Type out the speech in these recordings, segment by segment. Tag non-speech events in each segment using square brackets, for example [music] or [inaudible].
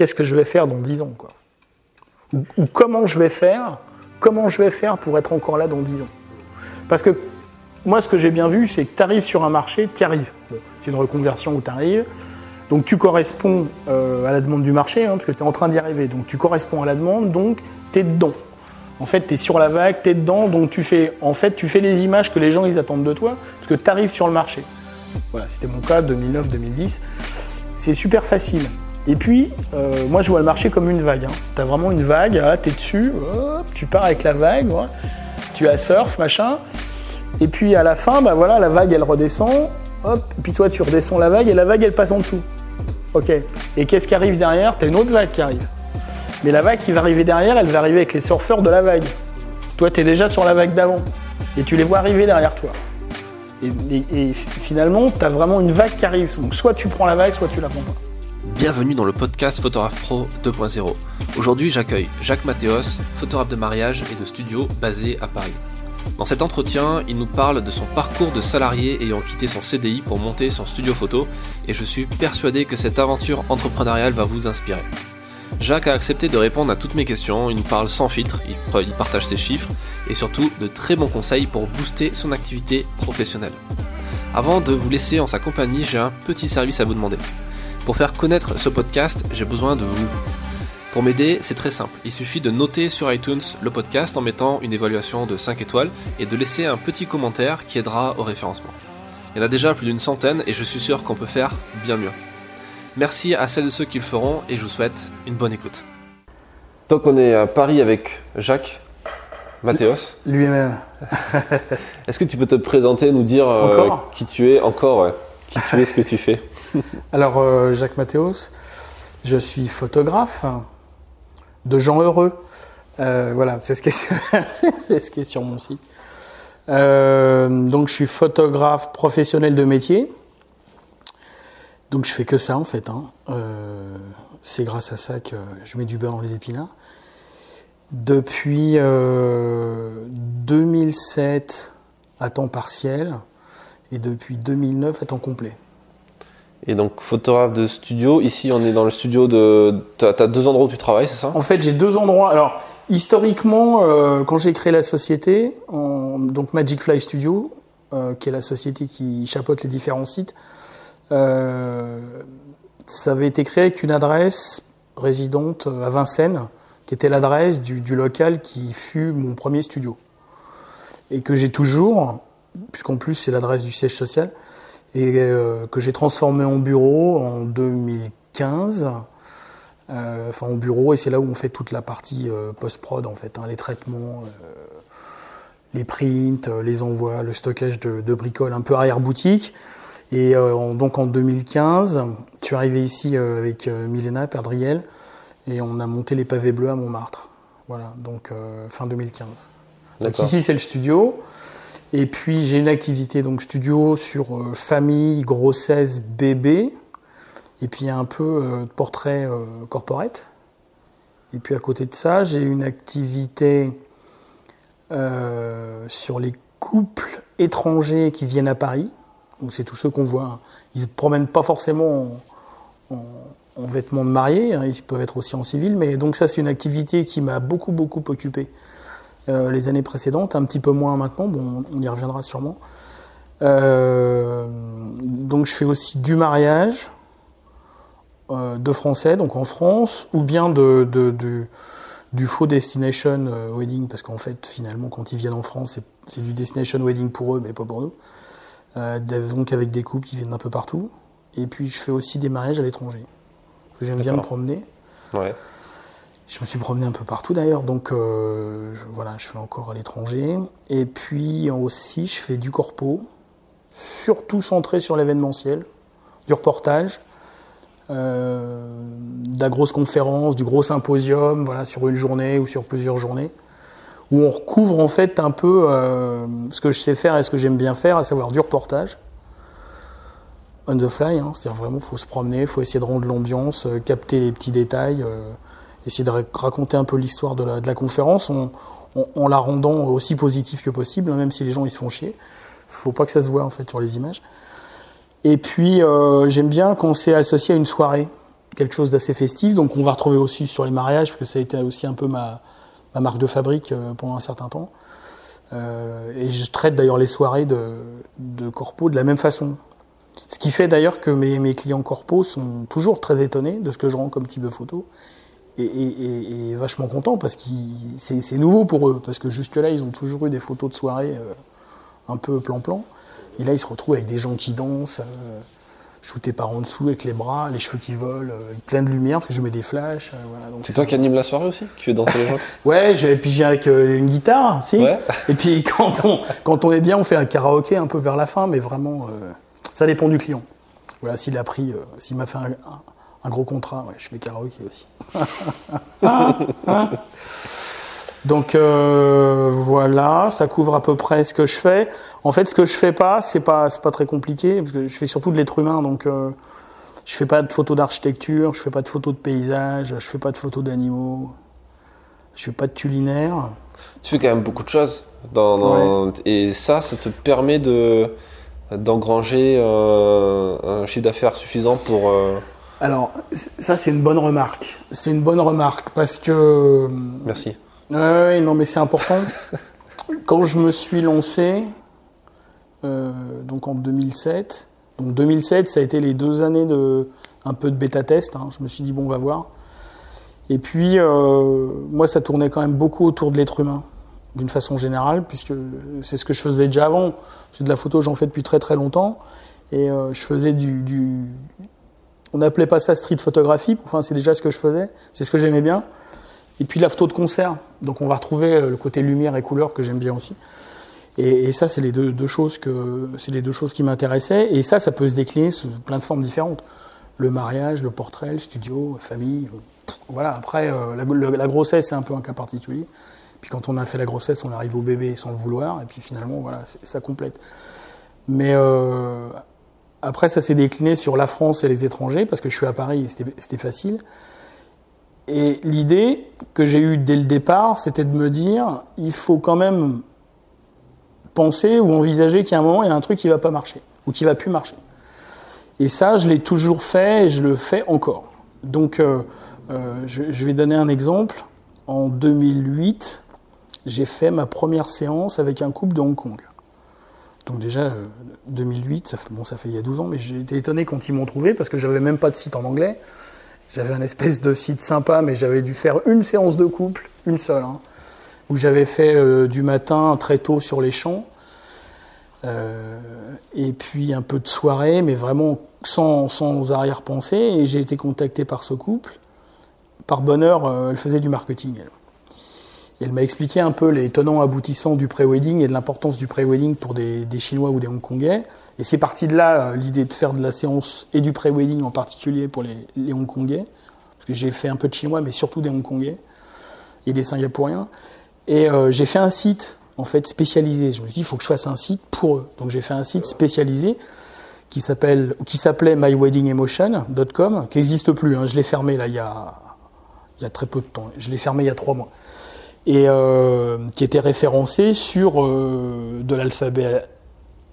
qu'est-ce que je vais faire dans 10 ans, quoi. Ou, comment je vais faire, comment je vais faire pour être encore là dans 10 ans. Parce que moi, ce que j'ai bien vu, c'est que tu arrives sur un marché, tu arrives. Bon, c'est une reconversion où tu arrives. Donc tu corresponds euh, à la demande du marché, hein, parce que tu es en train d'y arriver. Donc tu corresponds à la demande, donc tu es dedans. En fait, tu es sur la vague, tu es dedans, donc tu fais, en fait, tu fais les images que les gens ils attendent de toi, parce que tu arrives sur le marché. Voilà, c'était mon cas 2009-2010. C'est super facile. Et puis, euh, moi, je vois le marché comme une vague. Tu as vraiment une vague, là, tu es dessus, tu pars avec la vague, tu as surf, machin. Et puis à la fin, bah voilà, la vague elle redescend, hop, et puis toi tu redescends la vague et la vague elle passe en dessous. Ok. Et qu'est-ce qui arrive derrière? T'as une autre vague qui arrive. Mais la vague qui va arriver derrière, elle va arriver avec les surfeurs de la vague. Toi, tu es déjà sur la vague d'avant. Et tu les vois arriver derrière toi. Et, et- et finalement, tu as vraiment une vague qui arrive. Donc soit tu prends la vague, soit tu la prends pas. Bienvenue dans le podcast Photographe Pro 2.0. Aujourd'hui, j'accueille Jacques Mathéos, photographe de mariage et de studio basé à Paris. Dans cet entretien, il nous parle de son parcours de salarié ayant quitté son CDI pour monter son studio photo et je suis persuadé que cette aventure entrepreneuriale va vous inspirer. Jacques a accepté de répondre à toutes mes questions, il nous parle sans filtre, il il partage ses chiffres et surtout de très bons conseils pour booster son activité professionnelle. Avant de vous laisser en sa compagnie, j'ai un petit service à vous demander. Pour faire connaître ce podcast, j'ai besoin de vous. Pour m'aider, c'est très simple. Il suffit de noter sur iTunes le podcast en mettant une évaluation de 5 étoiles et de laisser un petit commentaire qui aidera au référencement. Il y en a déjà plus d'une centaine et je suis sûr qu'on peut faire bien mieux. Merci à celles et ceux qui le feront et je vous souhaite une bonne écoute. Donc on est à Paris avec Jacques Mathéos. Lui-même. Est-ce que tu peux te présenter, nous dire euh, qui tu es, encore ouais, qui tu es, ce que tu fais [laughs] Alors, euh, Jacques Mathéos, je suis photographe de gens heureux. Euh, voilà, [laughs] c'est ce, qui est sur- mon site. Euh, donc, je suis photographe professionnel de métier. Donc, je fais que ça en fait. hein. C'est grâce à ça que je mets du beurre dans les épinards. Depuis euh, 2007 à temps partiel et depuis 2009 à temps complet. Et donc photographe de studio, ici on est dans le studio de... Tu as, deux endroits où tu travailles, c'est ça? En fait, j'ai deux endroits. Alors, historiquement, euh, quand j'ai créé la société, en- donc Magic Fly Studio, euh, qui est la société qui chapeaute les différents sites, euh, ça avait été créé avec une adresse résidente à Vincennes, qui était l'adresse du, du local qui fut mon premier studio. Et que j'ai toujours, puisqu'en plus c'est l'adresse du siège social, et euh, que j'ai transformé en bureau en 2015 euh, enfin au bureau et c'est là où on fait toute la partie euh, post-prod en fait, hein, les traitements, les prints, les envois, le stockage de, de bricoles un peu arrière-boutique. Et euh, en- donc en 2015, je suis arrivé ici euh, avec euh, Milena Perdriel et on a monté les pavés bleus à Montmartre. Voilà, donc fin 2015. Donc D'accord. ici c'est le studio. Et puis j'ai une activité donc studio sur euh, famille, grossesse, bébé. Et puis un peu euh, portrait euh. Et puis à côté de ça, j'ai une activité euh, sur les couples étrangers qui viennent à Paris. Donc c'est tous ceux qu'on voit. Ils ne se promènent pas forcément en, en- en vêtements de mariée, hein, ils peuvent être aussi en civil. Mais donc ça c'est une activité qui m'a beaucoup beaucoup occupé euh, les années précédentes, un petit peu moins maintenant. Bon, on y reviendra sûrement. Euh, donc je fais aussi du mariage euh, de français, donc en France, ou bien de, de- de- du faux destination wedding, parce qu'en fait, finalement, quand ils viennent en France, c'est- du destination wedding pour eux, mais pas pour nous. Donc avec des couples qui viennent d'un peu partout. Et puis je fais aussi des mariages à l'étranger. J'aime bien me promener. Ouais. Je me suis promené un peu partout d'ailleurs, donc euh, je, voilà, je fais encore à l'étranger. Et puis aussi, je fais du corpo, surtout centré sur l'événementiel, du reportage, euh, de la grosse conférence, du gros symposium, voilà, sur une journée ou sur plusieurs journées, où on recouvre en fait un peu euh, ce que je sais faire et ce que j'aime bien faire, à savoir du reportage. On the fly, hein, c'est-à-dire vraiment, faut se promener, faut essayer de rendre l'ambiance, capter les petits détails. Essayer de ra- raconter un peu l'histoire de la, conférence en, la rendant aussi positive que possible, hein, même si les gens ils se font chier. Faut pas que ça se voit en fait sur les images. Et puis euh, j'aime bien quand c'est associé à une soirée. quelque chose d'assez festif. Donc on va retrouver aussi sur les mariages, parce que ça a été aussi un peu ma, ma marque de fabrique euh, pendant un certain temps. Euh, et je traite d'ailleurs les soirées de, de corpo de la même façon. Ce qui fait d'ailleurs que mes, mes, clients corpo sont toujours très étonnés de ce que je rends comme type de photo. Et, et, et vachement contents parce que c'est nouveau pour eux. Parce que jusque-là, ils ont toujours eu des photos de soirée euh, un peu plan-plan. Et là, ils se retrouvent avec des gens qui dansent, euh, shootés par en dessous avec les bras, les cheveux qui volent, euh, plein de lumière parce que je mets des flashs. Euh, voilà. C'est toi qui anime la soirée aussi Qui fais danser les gens [laughs] Ouais, et puis j'ai avec une guitare, si. Ouais. Et puis [laughs] quand on, quand on est bien, on fait un karaoké un peu vers la fin, mais vraiment, ça dépend du client. Voilà, s'il a pris, s'il m'a fait un, un, un, gros contrat, ouais, je fais karaoké aussi. [laughs] Donc euh, voilà, ça couvre à peu près ce que je fais. En fait, ce que je fais pas, c'est pas c'est pas très compliqué parce que je fais surtout de l'être humain, donc euh, je fais pas de photos d'architecture, je fais pas de photos de paysage, je fais pas de photos d'animaux, je fais pas de culinaire. Tu fais quand même beaucoup de choses dans, dans... Ouais. et ça, ça te permet de d'engranger euh, un chiffre d'affaires suffisant pour. Euh... Alors ça, c'est une bonne remarque. C'est une bonne remarque parce que. Merci. Oui, non, mais c'est important. [laughs] Quand je me suis lancé, euh, donc en 2007, donc 2007, ça a été les deux années de un peu de bêta test. Hein. Je me suis dit bon, on va voir. Et puis euh, moi, ça tournait quand même beaucoup autour de l'être humain, d'une façon générale, puisque c'est ce que je faisais déjà avant. C'est de la photo, j'en fais depuis très très longtemps, et euh, je faisais du, du on n'appelait pas ça street photographie. Enfin, c'est déjà ce que je faisais. C'est ce que j'aimais bien. Et puis la photo de concert. Donc on va retrouver euh, le côté lumière et couleur que j'aime bien aussi. Et, ça, c'est les deux, choses qui m'intéressaient. Et ça, ça peut se décliner sous plein de formes différentes. Le mariage, le portrait, le studio, la famille. Voilà. Après, euh, la, grossesse, c'est un peu un cas particulier. Puis quand on a fait la grossesse, on arrive au bébé sans le vouloir. Et puis finalement, voilà, ça complète. Mais euh, après, ça s'est décliné sur la France et les étrangers parce que je suis à Paris, c'était facile. Et l'idée que j'ai eue dès le départ, c'était de me dire, il faut quand même penser ou envisager a un moment, il y a un truc qui va pas marcher, ou qui va plus marcher. Et ça, je l'ai toujours fait et je le fais encore. Donc, euh, euh, je, je, vais donner un exemple. En 2008, j'ai fait ma première séance avec un couple de Hong Kong. Donc déjà, euh, 2008, ça fait, bon, ça fait il y a 12 ans, mais été étonné quand ils m'ont trouvé parce que j'avais même pas de site en anglais. J'avais un espèce de site sympa, mais j'avais dû faire une séance de couple, une seule, hein, où j'avais fait euh, du matin très tôt sur les champs, euh, et puis un peu de soirée, mais vraiment sans, sans arrière-pensée. Et j'ai été contacté par ce couple. Par bonheur, euh, elle faisait du marketing. Elle. Elle m'a expliqué un peu les tenants aboutissants du pré-wedding et de l'importance du pré-wedding pour des, Chinois ou des Hongkongais. Et c'est parti de là l'idée de faire de la séance et du pré-wedding en particulier pour les, Hongkongais. Parce que j'ai fait un peu de Chinois, mais surtout des Hongkongais et des Singapouriens. Et euh, j'ai fait un site en fait spécialisé. Je me suis dit, il faut que je fasse un site pour eux. Donc j'ai fait un site spécialisé qui s'appelle, s'appelait myweddingemotion.com, qui n'existe plus. Hein. Je l'ai fermé là il y a, il y a très peu de temps. Je l'ai fermé il y a trois mois et euh, qui était référencé sur euh, de l'alphabet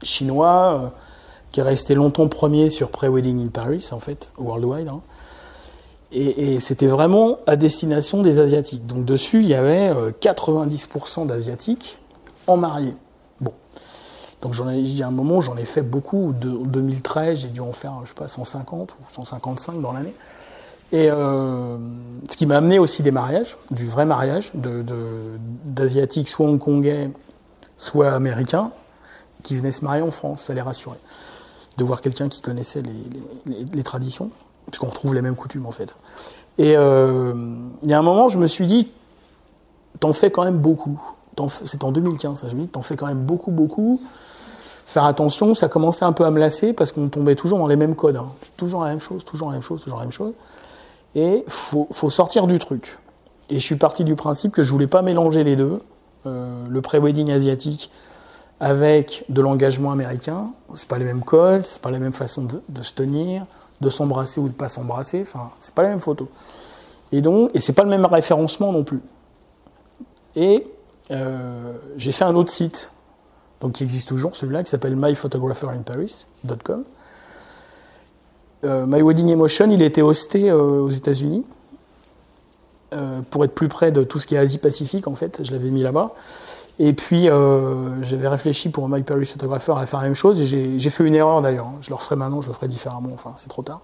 chinois, euh, qui est resté longtemps premier sur Pre-Wedding in Paris, en fait, worldwide. Hein. Et, c'était vraiment à destination des Asiatiques. Donc dessus, il y avait 90% d'Asiatiques en mariés. Bon. Donc j'en ai, y a un moment, j'en ai fait beaucoup. De, 2013, j'ai dû en faire, je sais pas, 150 ou 155 dans l'année. Et euh, ce qui m'a amené aussi des mariages, du vrai mariage, d'asiatiques, soit hongkongais, soit américains, qui venaient se marier en France, ça les rassurait. De voir quelqu'un qui connaissait les, les, les traditions, puisqu'on retrouve les mêmes coutumes en fait. Et euh, il y a un moment, je me suis dit, t'en fais quand même beaucoup. C'est en 2015, ça, je me dis, t'en fais quand même beaucoup, beaucoup. Faire attention, ça commençait un peu à me lasser parce qu'on tombait toujours dans les mêmes codes. Hein. Toujours la même chose, toujours la même chose, toujours la même chose et faut, faut sortir du truc. Et je suis parti du principe que je voulais pas mélanger les deux, euh, le pré-wedding asiatique avec de l'engagement américain. C'est pas les mêmes codes, c'est pas la même façon de, se tenir, de s'embrasser ou de pas s'embrasser. Enfin, c'est pas la même photo. Et donc, et c'est pas le même référencement non plus. Et euh, j'ai fait un autre site, donc qui existe toujours, celui-là, qui s'appelle myphotographerinparis.com euh, My Wedding Emotion, il a été hosté euh, aux États-Unis euh, pour être plus près de tout ce qui est Asie-Pacifique, en fait. Je l'avais mis là-bas. Et puis, euh, j'avais réfléchi pour My Paris Photographer à faire la même chose. J'ai fait une erreur d'ailleurs. Je le referai maintenant, je le ferai différemment. Enfin, c'est trop tard.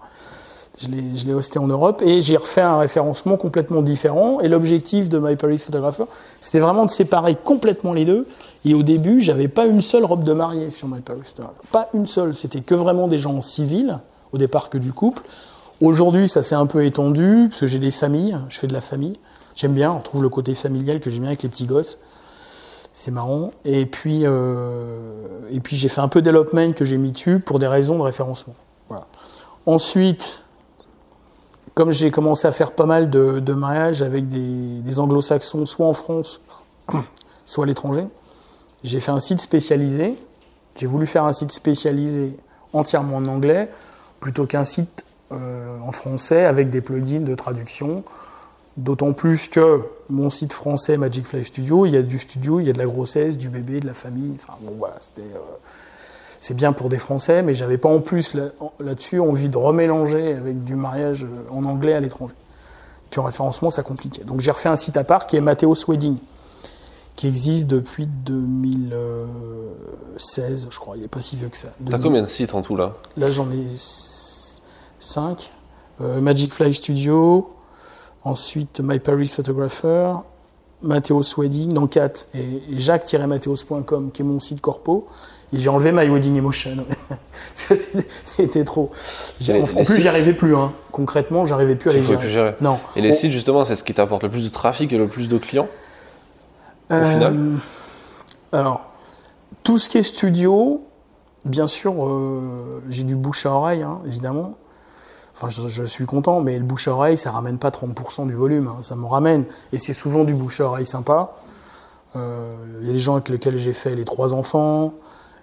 Je l'ai je l'ai hosté en Europe et j'ai refait un référencement complètement différent. Et l'objectif de My Paris Photographer, c'était vraiment de séparer complètement les deux. Et au début, j'avais pas une seule robe de mariée sur My Paris Photographer. Pas une seule. C'était que vraiment des gens en civil, au départ que du couple. Aujourd'hui, ça s'est un peu étendu, parce que j'ai des familles, je fais de la famille. J'aime bien, on retrouve le côté familial que j'aime bien avec les petits gosses. C'est marrant. Et puis, euh, j'ai fait un peu d'elopement que j'ai mis dessus pour des raisons de référencement. Ensuite, comme j'ai commencé à faire pas mal de, mariages avec des anglo-saxons, soit en France, [coughs] soit à l'étranger, j'ai fait un site spécialisé. J'ai voulu faire un site spécialisé entièrement en anglais, plutôt qu'un site euh, en français avec des plugins de traduction. D'autant plus que mon site français Magic Fly Studio, il y a du studio, il y a de la grossesse, du bébé, de la famille. Enfin bon voilà, c'était euh, c'est bien pour des Français, mais j'avais pas en plus là- là-dessus envie de remélanger avec du mariage euh, en anglais à l'étranger. Puis en référencement, ça compliquait. Donc j'ai refait un site à part qui est Mathéos Wedding, qui existe depuis 2016, je crois. Il est pas si vieux que ça. T'as 2000. combien de sites en tout là? Là, j'en ai 5. Magic Fly Studio, ensuite My Paris Photographer, Mathéos Wedding, 4, et, et jacques-mathéos.com, qui est mon site corpo. Et j'ai enlevé My Wedding Emotion. [laughs] C'était- trop. En, plus, sites j'y arrivais plus. Hein. Concrètement, j'arrivais plus à les gérer. plus gérer. Non. Et les On- sites, justement, c'est ce qui t'apporte le plus de trafic et le plus de clients? Au final Euh, Alors, tout ce qui est studio, bien sûr, euh, j'ai du bouche à oreille, hein, évidemment. Enfin, je, je suis content, mais le bouche à oreille, ça ramène pas 30% du volume, hein, ça m'en ramène. Et c'est souvent du bouche à oreille sympa. Euh, Il y a des gens avec lesquels j'ai fait les trois enfants,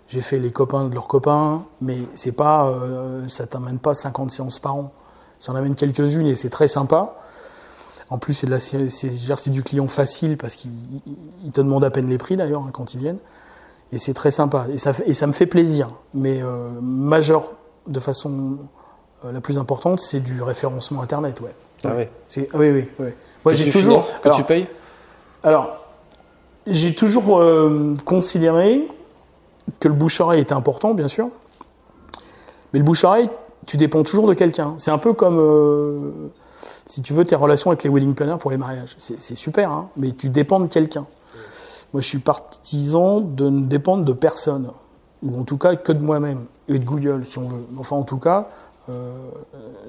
j'ai fait les copains de leurs copains, mais c'est pas, euh, ça t'amène pas 50 séances par an. Ça en amène quelques-unes et c'est très sympa. En plus, c'est de la, du client facile parce qu'il il- il te demande à peine les prix d'ailleurs hein, quand ils viennent. Et c'est très sympa. Et ça, fait- et ça me fait plaisir. Mais euh, majeur, de façon euh, la plus importante, c'est du référencement internet. Ouais. Ah ouais. Ah oui, oui, oui. Moi, j'ai toujours. finances, que alors, tu payes alors, j'ai toujours euh, considéré que le bouche-oreille était important, bien sûr. Mais le bouche-oreille, tu dépends toujours de quelqu'un. C'est un peu comme, si tu veux, tes relations avec les wedding planners pour les mariages. C'est super, hein, mais tu dépends de quelqu'un. Moi, je suis partisan de ne dépendre de personne. Ou en tout cas, que de moi-même. Et de Google, si on veut. Enfin, en tout cas, euh,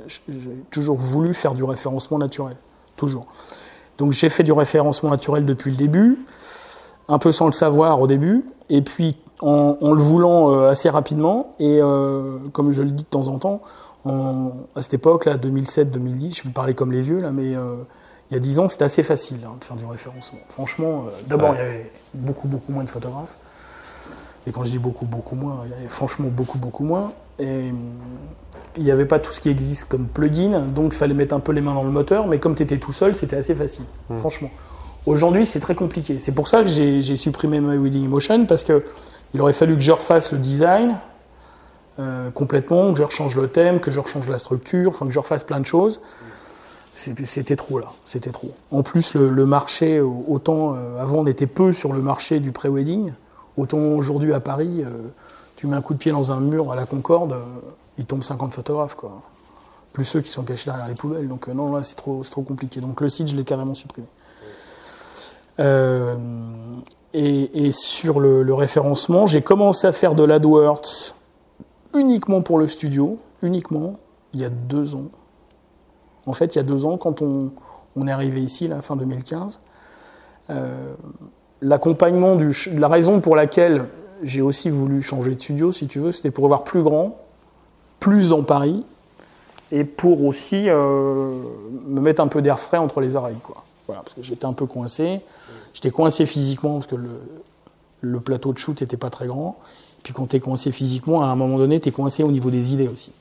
j'ai toujours voulu faire du référencement naturel. Toujours. Donc j'ai fait du référencement naturel depuis le début, un peu sans le savoir au début, et puis en, en le voulant euh, assez rapidement. Et euh, comme je le dis de temps en temps, en- à cette époque, là, 2007-2010, je vais parler comme les vieux, là, mais euh, il y a 10 ans, c'était assez facile hein, de faire du référencement. Franchement, euh, d'abord, Ouais. il y avait beaucoup, beaucoup moins de photographes. Et quand je dis beaucoup, beaucoup moins, il y avait franchement beaucoup, beaucoup moins. Et hum, il n'y avait pas tout ce qui existe comme plugin, donc il fallait mettre un peu les mains dans le moteur, mais comme tu étais tout seul, c'était assez facile, franchement. Aujourd'hui, c'est très compliqué. C'est pour ça que j'ai j'ai supprimé My Wedding Emotion, parce que il aurait fallu que je refasse le design euh, complètement, que je rechange le thème, que je rechange la structure, enfin que je refasse plein de choses. C'était trop là, c'était trop. En plus, le, marché, autant euh, avant on était peu sur le marché du pré-wedding, autant aujourd'hui à Paris, euh, tu mets un coup de pied dans un mur à la Concorde, euh, il tombe 50 photographes quoi. Plus ceux qui sont cachés derrière les poubelles. Donc euh, non, là c'est trop, compliqué. Donc le site, je l'ai carrément supprimé. Euh, et, sur le référencement, j'ai commencé à faire de l'AdWords uniquement pour le studio, uniquement, il y a deux ans. En fait, il y a deux ans, quand on, est arrivé ici, la fin 2015, euh, l'accompagnement la raison pour laquelle j'ai aussi voulu changer de studio, si tu veux, c'était pour avoir plus grand, plus dans Paris, et pour aussi euh, me mettre un peu d'air frais entre les oreilles, quoi. Voilà, parce que j'étais un peu coincé. J'étais coincé physiquement parce que le, le plateau de shoot n'était pas très grand. Puis quand tu es coincé physiquement, à un moment donné, tu es coincé au niveau des idées aussi.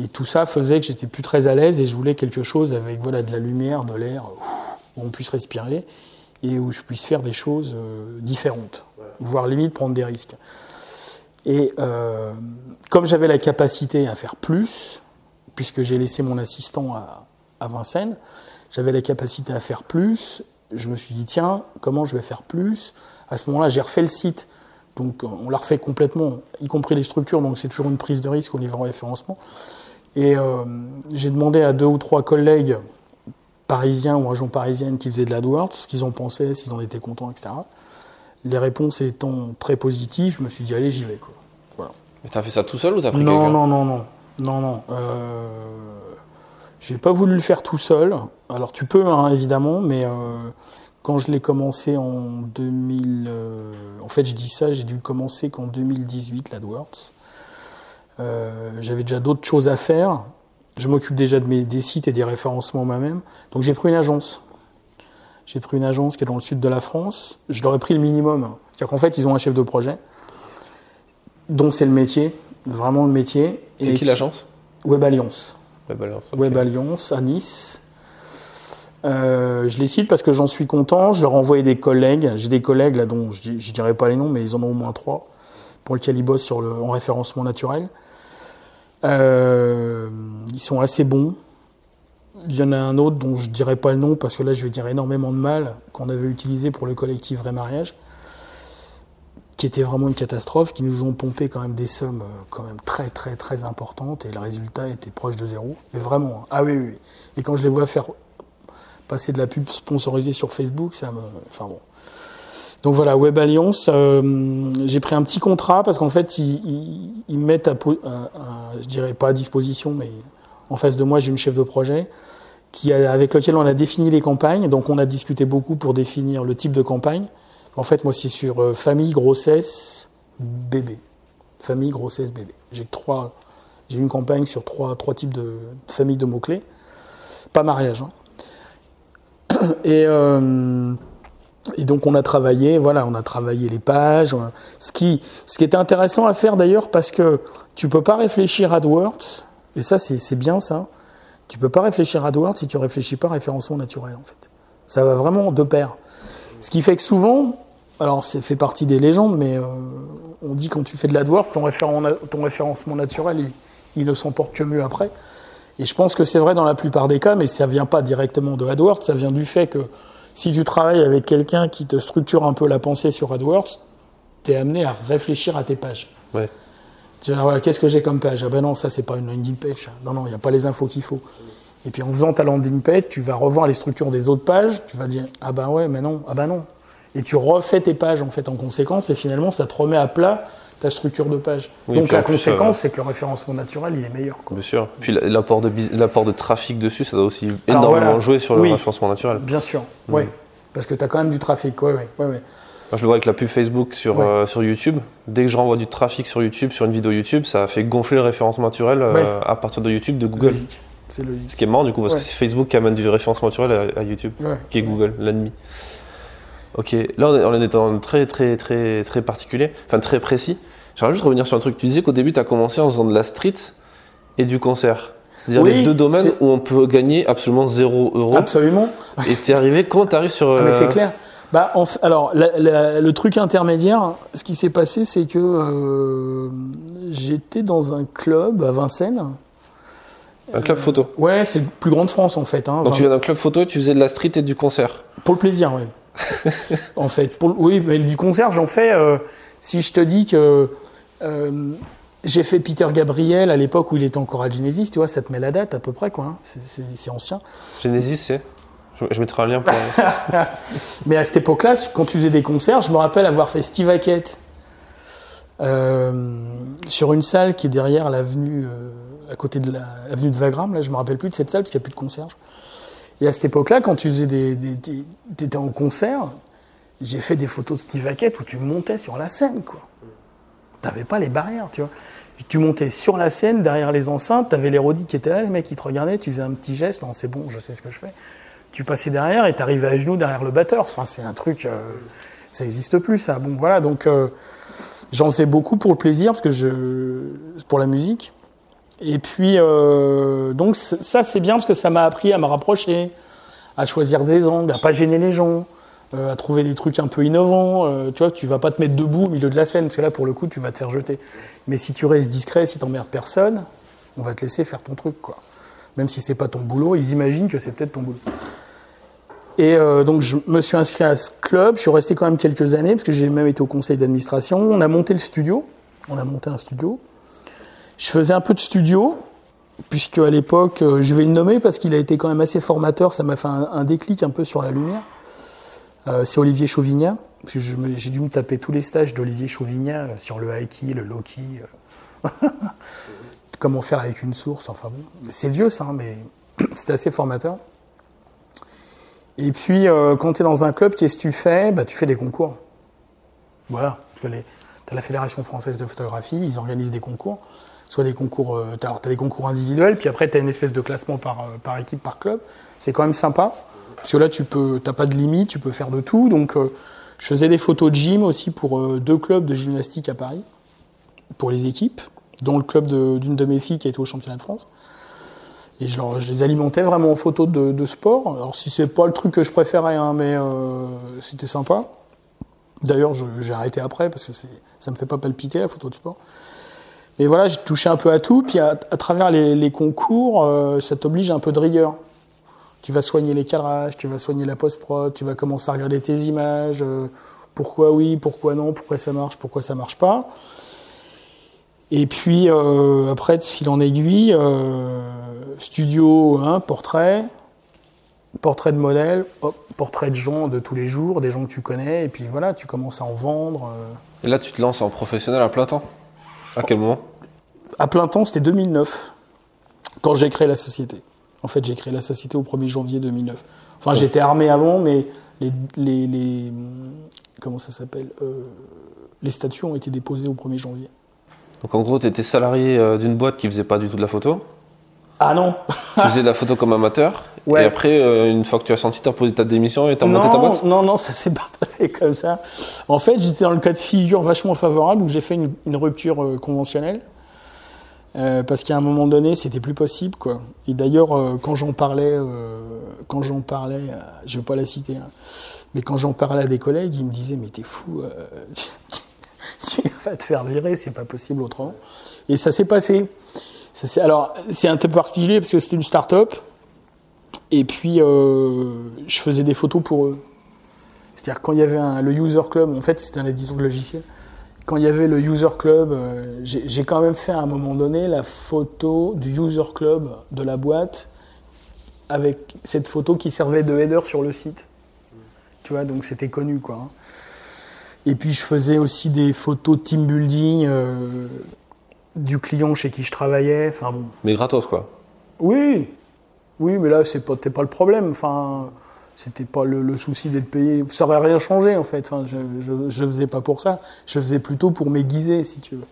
Et tout ça faisait que j'étais plus très à l'aise et je voulais quelque chose avec voilà, de la lumière, de l'air, où on puisse respirer et où je puisse faire des choses euh, différentes, voire limite prendre des risques. Et euh, comme j'avais la capacité à faire plus, puisque j'ai laissé mon assistant à, à Vincennes. J'avais la capacité à faire plus. Je me suis dit, tiens, comment je vais faire plus? À ce moment-là, j'ai refait le site. Donc, on l'a refait complètement, y compris les structures. Donc, c'est toujours une prise de risque au niveau référencement. Et euh, j'ai demandé à deux ou trois collègues parisiens ou agents parisiennes qui faisaient de l'AdWords ce qu'ils en pensaient, s'ils en étaient contents, etc. Les réponses étant très positives, je me suis dit, allez, j'y vais. Quoi. Voilà. Mais t'as fait ça tout seul ou t'as pris Non, quelqu'un? non, non, non. Non, non. Euh, j'ai pas voulu le faire tout seul. Alors, tu peux, hein, évidemment, mais euh, quand je l'ai commencé en 2000. euh, en fait, je dis ça, j'ai dû le commencer qu'en 2018, l'AdWords. Euh, J'avais déjà d'autres choses à faire. Je m'occupe déjà de mes, des sites et des référencements moi-même. Donc, j'ai pris une agence. J'ai pris une agence qui est dans le sud de la France. Je leur ai pris le minimum. C'est-à-dire qu'en fait, ils ont un chef de projet, dont c'est le métier, vraiment le métier. C'est qui l'agence? Web Alliance. Web Alliance. Web Alliance à Nice. Euh, je les cite parce que j'en suis content. Je leur ai envoyé des collègues. J'ai des collègues là dont je, ne dirai pas les noms, mais ils en ont au moins trois pour lesquels ils sur le, en référencement naturel. Euh, ils sont assez bons. Il y en a un autre dont je dirai pas le nom parce que là je vais dire énormément de mal qu'on avait utilisé pour le collectif Vrai Mariage, qui était vraiment une catastrophe, qui nous ont pompé quand même des sommes euh, quand même très très très importantes et le résultat était proche de zéro. Mais vraiment, hein. ah oui. oui. Et quand je les vois faire passer de la pub sponsorisée sur Facebook, ça me, enfin bon. Donc voilà, Web Alliance, euh, j'ai pris un petit contrat parce qu'en fait, ils, mettent à, je dirais pas à disposition, mais en face de moi, j'ai une chef de projet qui avec lequel on a défini les campagnes. Donc on a discuté beaucoup pour définir le type de campagne. En fait, moi, c'est sur euh, famille, grossesse, bébé. Famille, grossesse, bébé. J'ai trois, j'ai une campagne sur trois, trois types de familles de mots-clés. Pas mariage. hein. [coughs] Et, euh, et donc on a travaillé, voilà, on a travaillé les pages. Ce qui, ce était intéressant à faire d'ailleurs parce que tu peux pas réfléchir AdWords, et ça c'est bien ça. Tu peux pas réfléchir AdWords si tu réfléchis pas à référencement naturel en fait. Ça va vraiment de pair. Ce qui fait que souvent, alors c'est fait partie des légendes, mais euh, on dit quand tu fais de l'AdWords, ton, référen- ton référencement naturel, il, il ne s'en porte que mieux après. Et je pense que c'est vrai dans la plupart des cas, mais ça vient pas directement de AdWords, ça vient du fait que si tu travailles avec quelqu'un qui te structure un peu la pensée sur AdWords, tu es amené à réfléchir à tes pages. Ouais. Tu vas, voilà, qu'est-ce que j'ai comme page? Ah ben non, ça c'est pas une landing page. Non, non, il n'y a pas les infos qu'il faut. Et puis en faisant ta landing page, tu vas revoir les structures des autres pages, tu vas dire ah ben ouais, mais non, ah ben non. Et tu refais tes pages en fait en conséquence, et finalement ça te remet à plat ta structure de page. Oui, Donc la conséquence, euh, c'est que le référencement naturel, il est meilleur. quoi. Bien sûr. Puis la- l'apport de, l'apport de trafic dessus, ça doit aussi Alors énormément voilà. jouer sur le Oui. référencement naturel. Bien sûr, ouais. Parce que tu as quand même du trafic, ouais, ouais, ouais. ouais. Moi, je le vois avec la pub Facebook sur, Ouais. euh, sur YouTube. Dès que je renvoie du trafic sur YouTube, sur une vidéo YouTube, ça fait gonfler le référencement naturel euh, à partir de YouTube, de Google. C'est logique. Ce qui est marrant du coup, parce que c'est Facebook qui amène du référencement naturel à, à YouTube, qui est Google, l'ennemi. Ok, là on est, dans un très très très très particulier, enfin très précis. J'aimerais juste revenir sur un truc. Tu disais qu'au début tu as commencé en faisant de la street et du concert. C'est-à-dire Oui, les deux domaines où on peut gagner absolument 0 euros. Absolument. Et t'es arrivé, comment t'arrives sur. Ah, mais euh, c'est clair. Bah, en f- alors, la- la- le truc intermédiaire, ce qui s'est passé, c'est que euh, j'étais dans un club à Vincennes. Un club photo. Ouais, c'est le plus grand de France en fait. Hein, Donc tu viens d'un club photo et tu faisais de la street et du concert. Pour le plaisir, oui. [laughs] en fait, pour, oui, mais du concert, j'en fais. euh, si je te dis que euh, j'ai fait Peter Gabriel à l'époque où il était encore à Genesis, tu vois, ça te met la date à peu près, quoi. hein. C'est- ancien. Genesis, c'est? Je, je mettrai un lien pour. [laughs] Mais à cette époque-là, quand tu faisais des concerts, je me rappelle avoir fait Steve Hackett euh, sur une salle qui est derrière l'avenue, à côté de la- l'avenue de Wagram. Là, je me rappelle plus de cette salle parce qu'il n'y a plus de concierge. Et à cette époque-là, quand tu faisais des, des, t'étais en concert, j'ai fait des photos de Steve Hackett où tu montais sur la scène, quoi. T'avais pas les barrières, tu vois. Tu montais sur la scène, derrière les enceintes, t'avais les rodis qui étaient là, les mecs qui te regardaient, tu faisais un petit geste, non, c'est bon, je sais ce que je fais. Tu passais derrière et t'arrivais à genoux derrière le batteur. Enfin, c'est un truc, euh, ça n'existe plus, ça. Bon, voilà, donc euh, j'en sais beaucoup pour le plaisir, parce que je, pour la musique. Et puis, euh, donc ça, c'est bien parce que ça m'a appris à me rapprocher, à choisir des angles, à pas gêner les gens, euh, à trouver des trucs un peu innovants. Euh, tu vois, tu vas pas te mettre debout au milieu de la scène, parce que là, pour le coup, tu vas te faire jeter. Mais si tu restes discret, si t'emmerdes personne, on va te laisser faire ton truc, quoi. Même si c'est pas ton boulot, ils imaginent que c'est peut-être ton boulot. Et donc je me suis inscrit à ce club, je suis resté quand même quelques années, parce que j'ai même été au conseil d'administration. On a monté le studio, on a monté un studio. Je faisais un peu de studio, puisque à l'époque, euh, je vais le nommer parce qu'il a été quand même assez formateur, ça m'a fait un, déclic un peu sur la lumière. Euh, c'est Olivier Chauvignat, j'ai dû me taper tous les stages d'Olivier Chauvignat euh, sur le high le low key. [laughs] Comment faire avec une source, enfin bon. C'est vieux ça, hein, mais [clears throat] c'était assez formateur. Et puis, quand tu es dans un club, qu'est-ce que tu fais? Bah, Tu fais des concours. Voilà. Tu as la Fédération française de photographie, ils organisent des concours. Soit des concours, euh, as, des concours individuels, puis après tu as une espèce de classement par, euh, par équipe, par club. C'est quand même sympa. Parce que là, tu peux, t'as pas de limite, tu peux faire de tout. Donc, euh, je faisais des photos de gym aussi pour deux clubs de gymnastique à Paris, pour les équipes, dont le club d'une de, mes filles qui était au championnat de France. Et je, les alimentais vraiment en photos de, de sport. Alors si c'est pas le truc que je préférais, hein, mais euh, c'était sympa. D'ailleurs, j'ai arrêté après parce que ça me fait pas palpiter la photo de sport. Et voilà, j'ai touché un peu à tout. Puis à, travers les, concours, euh, ça t'oblige un peu de rigueur. Tu vas soigner les cadrages, tu vas soigner la post-prod, tu vas commencer à regarder tes images. Euh, pourquoi oui, pourquoi non, pourquoi ça marche, pourquoi ça marche pas. Et puis euh, après, de fil en aiguille, studio, hein, portrait, portrait de modèle, hop, portrait de gens de tous les jours, des gens que tu connais, et puis voilà, tu commences à en vendre. Et là, tu te lances en professionnel à plein temps À quel moment À plein temps, c'était 2009, quand j'ai créé la société. En fait, j'ai créé la société au 1er janvier 2009. Enfin, j'étais armé avant, mais les, les, les comment ça s'appelle euh, Les statuts ont été déposés au 1er janvier. Donc en gros, tu étais salarié euh, d'une boîte qui faisait pas du tout de la photo Ah non Tu faisais de la photo comme amateur Ouais. Et après, euh, une fois que tu as senti, tu as posé ta démission et tu as monté ta Non, boîte non, non, ça s'est [laughs] pas passé comme ça. En fait, j'étais dans le cas de figure vachement favorable où j'ai fait une, une rupture euh, conventionnelle. Euh, parce qu'à un moment donné, c'était plus possible, quoi. Et d'ailleurs, quand j'en parlais, quand j'en parlais, je vais pas la citer, hein, mais quand j'en parlais à des collègues, ils me disaient mais t'es fou, [laughs] tu vas te faire virer, c'est pas possible autrement. Et ça s'est passé. Alors c'est un peu particulier parce que c'était une start-up. Et puis euh, je faisais des photos pour eux. C'est-à-dire quand il y avait un, le user club, en fait c'était un éditeur de logiciel. Quand il y avait le user club, euh, j'ai quand même fait à un moment donné la photo du user club de la boîte avec cette photo qui servait de header sur le site. Tu vois, donc c'était connu quoi. hein. Et puis je faisais aussi des photos team building euh, du client chez qui je travaillais. Enfin bon, Mais gratos, quoi. oui, oui, mais là, c'est pas, c'était pas le problème. Enfin, c'était pas le, le souci d'être payé. Ça aurait rien changé, en fait. Enfin, je, je, je faisais pas pour ça. Je faisais plutôt pour m'aiguiser, si tu veux.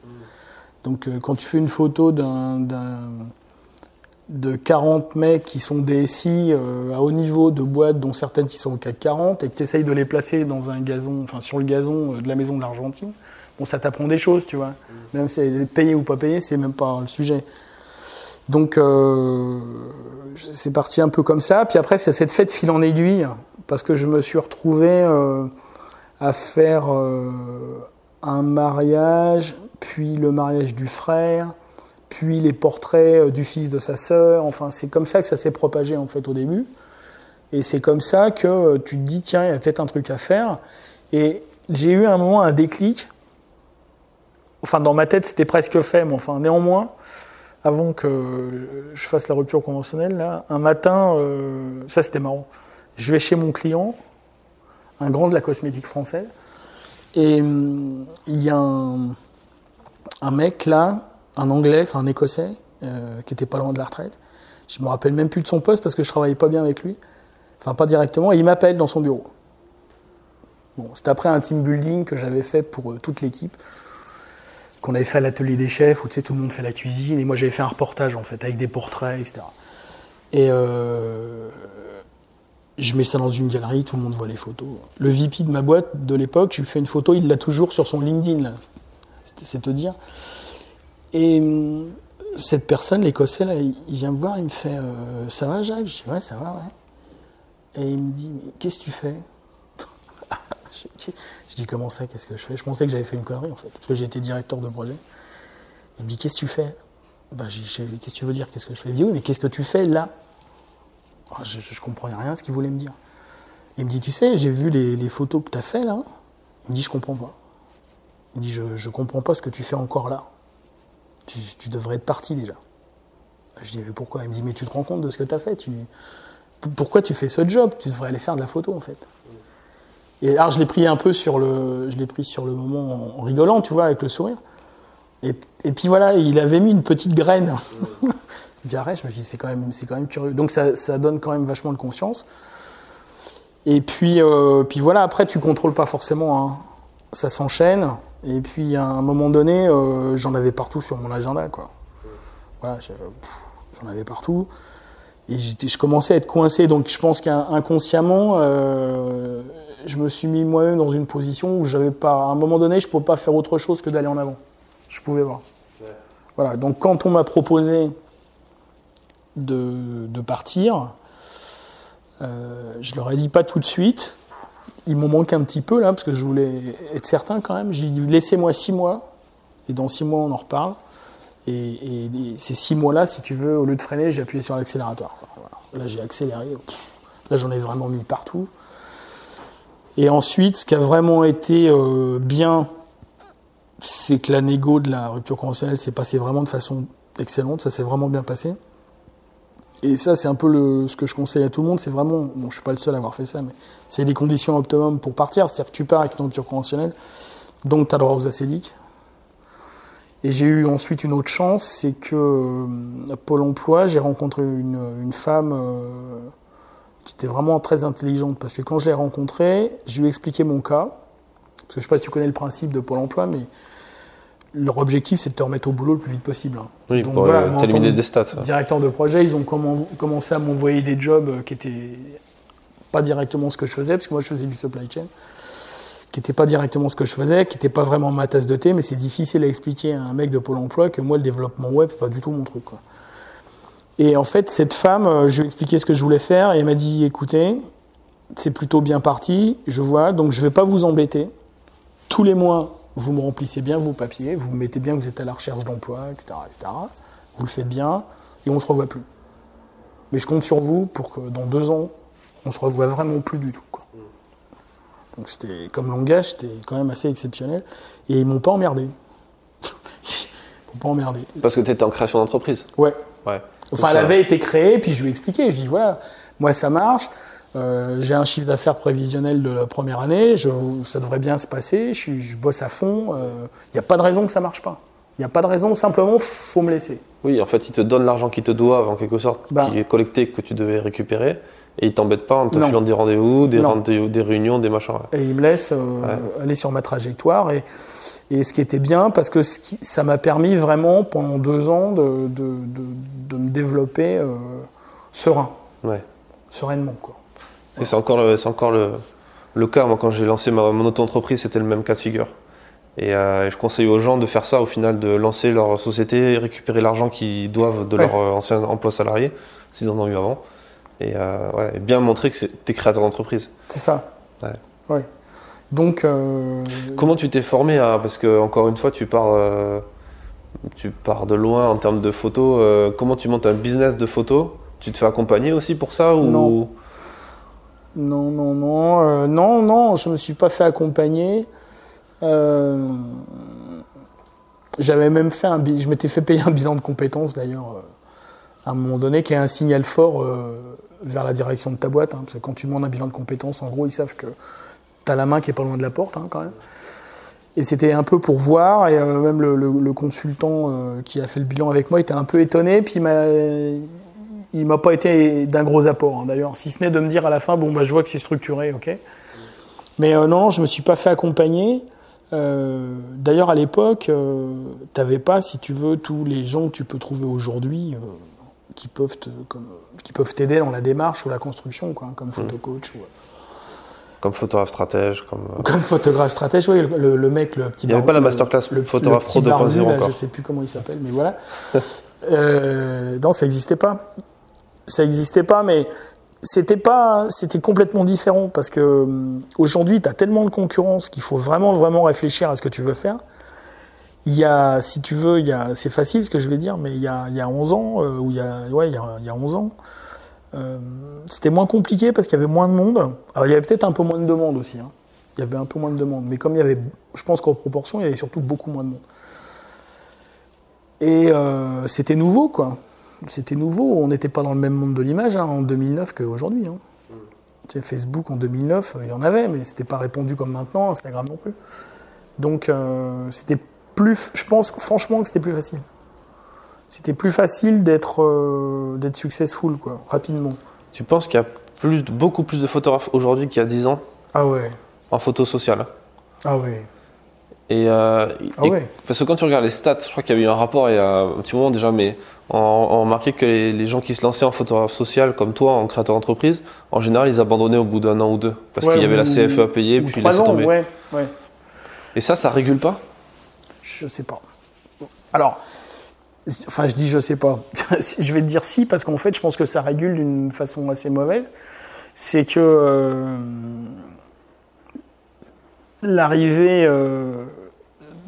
Donc, euh, quand tu fais une photo d'un, d'un- de 40 mecs qui sont DSI euh, à haut niveau de boîtes, dont certaines qui sont au CAC 40, et que tu essayes de les placer dans un gazon, enfin, sur le gazon euh, de la maison de l'Argentine, bon, ça t'apprend des choses, tu vois. Même si c'est payé ou pas payé, c'est même pas le sujet. Donc euh, c'est parti un peu comme ça. Puis après, s'est fait de fil en aiguille parce que je me suis retrouvé euh, à faire euh, un mariage, puis le mariage du frère, puis les portraits du fils de sa sœur. Enfin, c'est comme ça que ça s'est propagé en fait au début. Et c'est comme ça que tu te dis tiens, il y a peut-être un truc à faire. Et j'ai eu un moment un déclic. Enfin, dans ma tête, c'était presque fait, mais enfin, néanmoins avant que je fasse la rupture conventionnelle, là, un matin, euh, ça c'était marrant, je vais chez mon client, un grand de la cosmétique française, et hum, il y a un, mec là, un anglais, enfin un écossais, euh, qui était pas loin de la retraite. Je me rappelle même plus de son poste parce que je travaillais pas bien avec lui, enfin pas directement, et il m'appelle dans son bureau. Bon, c'était après un team building que j'avais fait pour euh, toute l'équipe qu'on avait fait à l'atelier des chefs où tu tout le monde fait la cuisine et moi j'avais fait un reportage en fait avec des portraits etc. Et euh, je mets ça dans une galerie, tout le monde voit les photos. Le VP de ma boîte de l'époque, je lui fais une photo, il l'a toujours sur son LinkedIn. C'est- te dire. Et hum, cette personne, l'écossais il vient me voir, il me fait euh, ça va Jacques Je dis ouais ça va ouais. Et il me dit qu'est-ce que tu fais? Je dis, je dis, comment ça, qu'est-ce que je fais? Je pensais que j'avais fait une connerie en fait, parce que j'étais directeur de projet. Il me dit qu'est-ce que tu fais? J'ai- qu'est-ce que tu veux dire Qu'est-ce que je fais? Il me dit, oui, mais qu'est-ce que tu fais là? Ah, Je ne comprenais rien à ce qu'il voulait me dire. Il me dit, tu sais, j'ai vu les, photos que tu as fait là. Il me dit, je comprends pas. Il me dit, je ne comprends pas ce que tu fais encore là. Tu, devrais être parti déjà. Je dis, mais pourquoi? Il me dit, mais tu te rends compte de ce que tu as fait? Tu... Pourquoi tu fais ce job? Tu devrais aller faire de la photo en fait. Et alors je l'ai pris un peu sur le, je l'ai pris sur le moment en, rigolant, tu vois, avec le sourire. Et, et puis voilà, il avait mis une petite graine. [laughs] dis arrête, je me dit c'est quand même, c'est quand même curieux. Donc ça, ça donne quand même vachement de confiance. Et puis, euh, puis voilà, après tu contrôles pas forcément, hein. ça s'enchaîne. Et puis à un moment donné, euh, j'en avais partout sur mon agenda, quoi. Voilà, j'en avais partout. Et je commençais à être coincé, donc je pense qu'inconsciemment, euh, je me suis mis moi-même dans une position où j'avais pas, à un moment donné, je ne pouvais pas faire autre chose que d'aller en avant. Je pouvais voir. Voilà, donc quand on m'a proposé de, partir, euh, je leur ai dit pas tout de suite. Il m'en manque un petit peu là, parce que je voulais être certain quand même. J'ai dit laissez-moi six mois, et dans six mois on en reparle. Et, ces six mois-là, si tu veux, au lieu de freiner, j'ai appuyé sur l'accélérateur. Là, j'ai accéléré. Là, j'en ai vraiment mis partout. Et ensuite, ce qui a vraiment été euh, bien, c'est que la négo de la rupture conventionnelle s'est passée vraiment de façon excellente. Ça s'est vraiment bien passé. Et ça, c'est un peu ce que je conseille à tout le monde. C'est vraiment, bon, je suis pas le seul à avoir fait ça, mais c'est les conditions optimum pour partir. C'est-à-dire que tu pars avec une rupture conventionnelle, donc tu as droit aux acédiques. Et j'ai eu ensuite une autre chance, c'est que euh, Pôle emploi, j'ai rencontré une, une femme euh, qui était vraiment très intelligente. Parce que quand je l'ai rencontrée, je lui ai expliqué mon cas. Parce que je ne sais pas si tu connais le principe de Pôle emploi, mais leur objectif, c'est de te remettre au boulot le plus vite possible. hein. Oui, Donc pour voilà, euh, t'éliminer des stats. Directeur de projet, ils ont commen- commencé à m'envoyer des jobs euh, qui étaient pas directement ce que je faisais, parce que moi je faisais du supply chain, qui n'était pas directement ce que je faisais, qui n'était pas vraiment ma tasse de thé, mais c'est difficile à expliquer à un mec de Pôle emploi que moi le développement web, c'est pas du tout mon truc. Quoi. Et en fait, cette femme, euh, je lui ai expliqué ce que je voulais faire, et elle m'a dit écoutez, c'est plutôt bien parti, je vois, donc je vais pas vous embêter. Tous les mois, vous me remplissez bien vos papiers, vous me mettez bien que vous êtes à la recherche d'emploi, etc., etc. Vous le faites bien, et on se revoit plus. Mais je compte sur vous pour que dans deux ans, on se revoit vraiment plus du tout. Quoi. Donc c'était comme langage, c'était quand même assez exceptionnel. Et ils m'ont pas emmerdé. [laughs] ils m'ont pas emmerdé. Parce que tu étais en création d'entreprise. Ouais. Ouais. Enfin, elle avait été créée, puis je lui ai expliqué. Je dis voilà, moi ça marche. euh, j'ai un chiffre d'affaires prévisionnel de la première année. Je, ça devrait bien se passer. Je, bosse à fond. Il n'y a pas de raison que ça marche pas. Il n'y a pas de raison. Simplement, faut me laisser. Oui, en fait, ils te donnent l'argent qu'ils te doivent, en quelque sorte, Bah. qui est collecté, que tu devais récupérer, et ils t'embêtent pas en te Non. filant des rendez-vous, des, rendez des réunions, des machins. ouais. Et il me laisse euh, Ouais. aller sur ma trajectoire. Et, et ce qui était bien, parce que ce qui- ça m'a permis vraiment, pendant deux ans, de, de, de, de me développer euh, serein, Ouais. sereinement. Quoi. Et C'est encore, le, c'est encore le, le cas. Moi, quand j'ai lancé ma, mon auto-entreprise, c'était le même cas de figure. Et euh, je conseille aux gens de faire ça, au final, de lancer leur société, et récupérer l'argent qu'ils doivent de Ouais. leur euh, ancien emploi salarié, s'ils en ont eu avant. Et, euh, ouais, et bien montrer que tu es créateur d'entreprise. C'est ça. Ouais. Donc, euh, Comment tu t'es formé à, Parce que, encore une fois, tu pars, euh, tu pars de loin en termes de photos. euh, comment tu montes un business de photos? Tu te fais accompagner aussi pour ça ou... Non. Non, non, non, non, non, je me suis pas fait accompagner. J'avais même fait un, je m'étais fait payer un bilan de compétences d'ailleurs à un moment donné, qui est un signal fort euh, vers la direction de ta boîte, hein, parce que quand tu demandes un bilan de compétences, en gros, ils savent que tu as la main qui est pas loin de la porte hein, quand même. Et c'était un peu pour voir, et euh, même le, le- le consultant euh, qui a fait le bilan avec moi était un peu étonné, puis il m'a pas été d'un gros apport, hein, d'ailleurs, si ce n'est de me dire à la fin, bon, bah, je vois que c'est structuré, ok. Mais euh, non, je me suis pas fait accompagner. D'ailleurs, à l'époque, t'avais pas, si tu veux, tous les gens que tu peux trouver aujourd'hui qui peuvent te- comme- qui peuvent t'aider dans la démarche ou la construction, quoi, hein, comme photocoach ou Comme photographe stratège, comme... euh, comme photographe stratège. Oui, le, le mec, le petit. Il y avait pas la masterclass le, photographe pro 2.0 barbu, là, encore. Je sais plus comment il s'appelle, mais voilà. [laughs] Euh, non, ça n'existait pas. Ça n'existait pas, mais c'était pas, c'était complètement différent parce que hum, aujourd'hui, tu as tellement de concurrence qu'il faut vraiment, vraiment réfléchir à ce que tu veux faire. il y a, si tu veux, il y a, c'est facile ce que je vais dire, mais il y a, il y a 11 ans, euh, ou il y a, ouais, il y a, il y a 11 ans, euh, c'était moins compliqué parce qu'il y avait moins de monde. Alors il y avait peut-être un peu moins de demande aussi. hein. Il y avait un peu moins de demande, mais comme il y avait, je pense qu'en proportion, il y avait surtout beaucoup moins de monde. Et euh, c'était nouveau, quoi. C'était nouveau. On n'était pas dans le même monde de l'image hein, en 2009 qu'aujourd'hui. Hein. Sais, Facebook en 2009, il y en avait, mais c'était pas répandu comme maintenant, Instagram non plus. Donc euh, c'était plus, je pense franchement que c'était plus facile. C'était plus facile d'être euh, d'être successful quoi, rapidement. Tu penses qu'il y a plus, beaucoup plus de photographes aujourd'hui qu'il y a 10 ans? Ah ouais, en photo sociale ah ouais, et, euh, ah et- ouais. Parce que quand tu regardes les stats, je crois qu'il y a eu un rapport il y a un petit moment déjà, mais on, on remarquait que les, les gens qui se lançaient en photographe social, comme toi, en créateur d'entreprise, en général, ils abandonnaient au bout d'un an ou deux. Parce Ouais, qu'il y avait la CFE à payer, puis ils tomber. ouais, ouais. Et ça, ça régule pas? Je sais pas. Alors, enfin, je dis je sais pas. [laughs] je vais te dire si, parce qu'en fait, je pense que ça régule d'une façon assez mauvaise. C'est que euh, l'arrivée euh,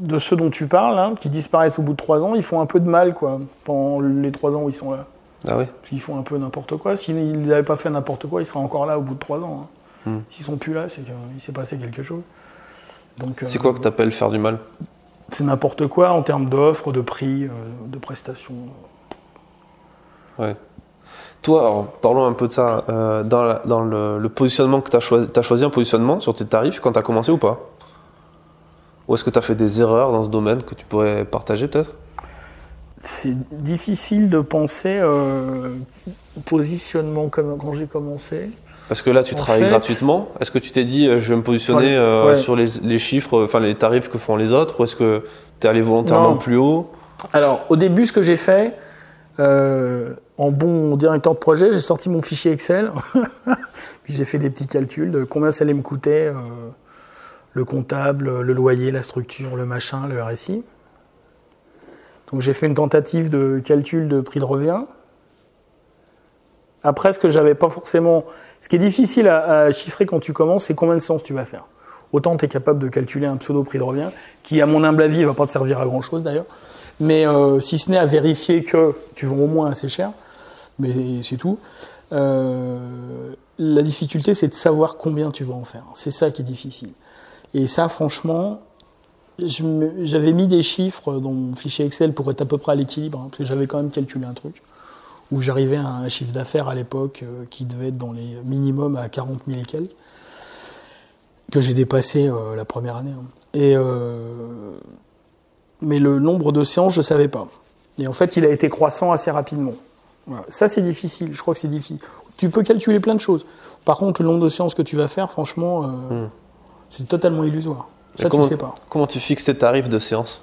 de ceux dont tu parles, hein, qui disparaissent au bout de trois ans, ils font un peu de mal, quoi, pendant les trois ans où ils sont là. Ah oui Parce qu'ils font un peu n'importe quoi. S'ils n'avaient pas fait n'importe quoi, ils seraient encore là au bout de trois ans. hein. Hmm. S'ils sont plus là, c'est qu'il s'est passé quelque chose. Donc, C'est euh, quoi que tu appelles faire du mal? C'est n'importe quoi en termes d'offres, de prix, euh, de prestations. Ouais. Toi, alors, parlons un peu de ça. Euh, dans la- dans le, le positionnement que tu as choisi, tu choisi un positionnement sur tes tarifs quand tu as commencé ou pas? Ou est-ce que tu as fait des erreurs dans ce domaine que tu pourrais partager peut-être? C'est difficile de penser euh, positionnement comme quand j'ai commencé. Parce que là, tu En travailles fait- gratuitement. Est-ce que tu t'es dit, euh, je vais me positionner euh, ouais. sur les, les chiffres, enfin les tarifs que font les autres Ou est-ce que tu es allé volontairement Non. plus haut? Alors, au début, ce que j'ai fait, euh, en bon directeur de projet, j'ai sorti mon fichier Excel, [laughs] puis j'ai fait des petits calculs de combien ça allait me coûter euh, le comptable, le loyer, la structure, le machin, le RSI. Donc j'ai fait une tentative de calcul de prix de revient. Après, ce que j'avais pas forcément. Ce qui est difficile à, chiffrer quand tu commences, c'est combien de séances tu vas faire. Autant tu es capable de calculer un pseudo prix de revient, qui, à mon humble avis, va pas te servir à grand chose d'ailleurs. Mais euh, si ce n'est à vérifier que tu vends au moins assez cher, mais c'est tout. Euh, la difficulté, c'est de savoir combien tu vas en faire. C'est ça qui est difficile. Et ça, franchement, j'avais mis des chiffres dans mon fichier Excel pour être à peu près à l'équilibre, hein, parce que j'avais quand même calculé un truc où j'arrivais à un chiffre d'affaires à l'époque euh, qui devait être dans les minimums à 40 000 et quelques, que j'ai dépassé euh, la première année. hein. Et euh, mais le nombre de séances, je savais pas. Et en fait, il a été croissant assez rapidement. Voilà. Ça, c'est difficile. Je crois que c'est difficile. Tu peux calculer plein de choses. Par contre, le nombre de séances que tu vas faire, franchement, Hmm. c'est totalement illusoire. Ça, comment, tu sais pas. Comment tu fixes tes tarifs de séance?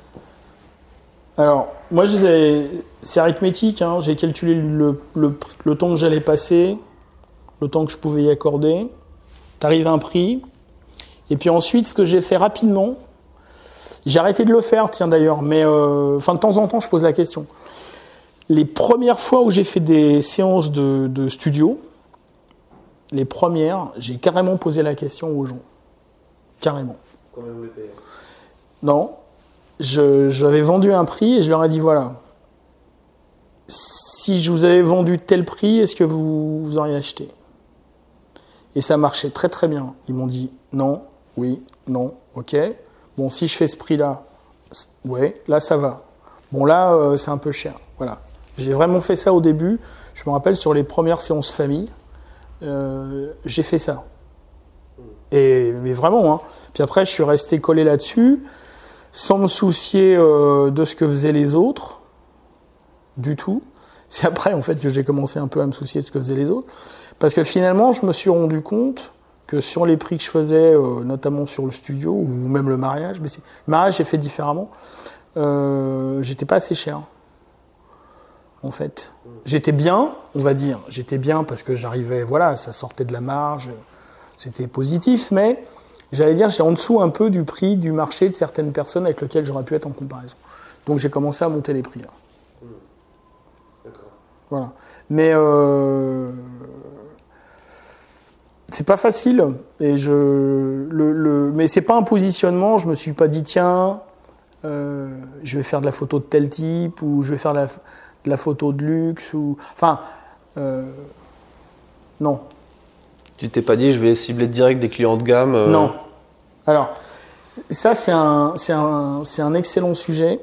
Alors, moi, je disais, c'est arithmétique. hein. J'ai calculé le, le- le temps que j'allais passer, le temps que je pouvais y accorder. T'arrives à un prix. Et puis ensuite, ce que j'ai fait rapidement, j'ai arrêté de le faire, tiens d'ailleurs, mais euh, enfin de temps en temps, je pose la question. Les premières fois où j'ai fait des séances de, de studio, les premières, j'ai carrément posé la question aux gens. Carrément. Non, je- j'avais vendu un prix et je leur ai dit voilà, si je vous avais vendu tel prix, est-ce que vous, vous auriez acheté? Et ça marchait très très bien. Ils m'ont dit non, oui, non, ok. Bon, si je fais ce prix-là, ouais, là ça va. Bon, là euh, c'est un peu cher. Voilà. J'ai vraiment fait ça au début. Je me rappelle sur les premières séances famille, euh, j'ai fait ça. Et, mais vraiment, hein. Puis après, je suis resté collé là-dessus, sans me soucier euh, de ce que faisaient les autres, du tout. C'est après, en fait, que j'ai commencé un peu à me soucier de ce que faisaient les autres. Parce que finalement, je me suis rendu compte que sur les prix que je faisais, euh, notamment sur le studio, ou même le mariage, mais le mariage, j'ai fait différemment, euh, j'étais pas assez cher. En fait, j'étais bien, on va dire, j'étais bien parce que j'arrivais, voilà, ça sortait de la marge, c'était positif, mais j'allais dire, j'ai en dessous un peu du prix du marché de certaines personnes avec lesquelles j'aurais pu être en comparaison. Donc j'ai commencé à monter les prix là. Voilà. Mais euh, c'est pas facile. Et je, le, le, mais c'est pas un positionnement. Je me suis pas dit tiens, euh, je vais faire de la photo de tel type, ou je vais faire de la, de la photo de luxe, ou. Enfin. euh, non. Tu t'es pas dit, je vais cibler direct des clients de gamme euh, Non. Alors, ça, c'est un, c'est un, un excellent sujet.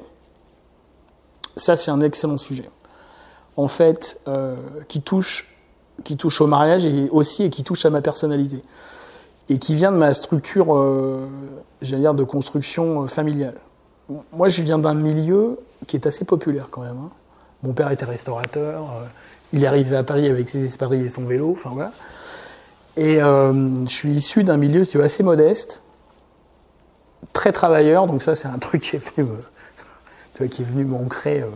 Ça, c'est un excellent sujet. En fait, euh, qui touche, qui touche au mariage et aussi et qui touche à ma personnalité et qui vient de ma structure, euh, j'allais dire, de construction familiale. Moi, je viens d'un milieu qui est assez populaire quand même. hein. Mon père était restaurateur. il est arrivé à Paris avec ses espadrilles et son vélo. Enfin voilà. Et euh, je suis issu d'un milieu assez modeste, très travailleur. Donc ça, c'est un truc qui est venu, me- tu vois, qui est venu m'ancrer, euh,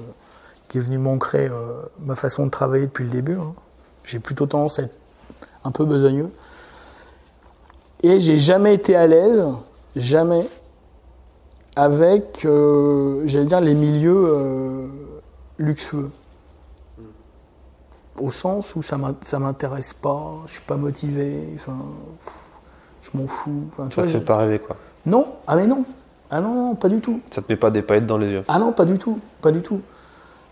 qui est venu m'ancrer euh, ma façon de travailler depuis le début. hein. J'ai plutôt tendance à être un peu besogneux. Et j'ai jamais été à l'aise, jamais, avec, euh, j'allais dire, les milieux euh, luxueux. Au sens où ça m'in- ça m'intéresse pas, je suis pas motivé, enfin, je m'en fous. Enfin, tu Ça vois, te fait pas rêver, quoi. Non, ah mais non, ah non, non, pas du tout. Ça te met pas des paillettes dans les yeux. Ah non, pas du tout, pas du tout.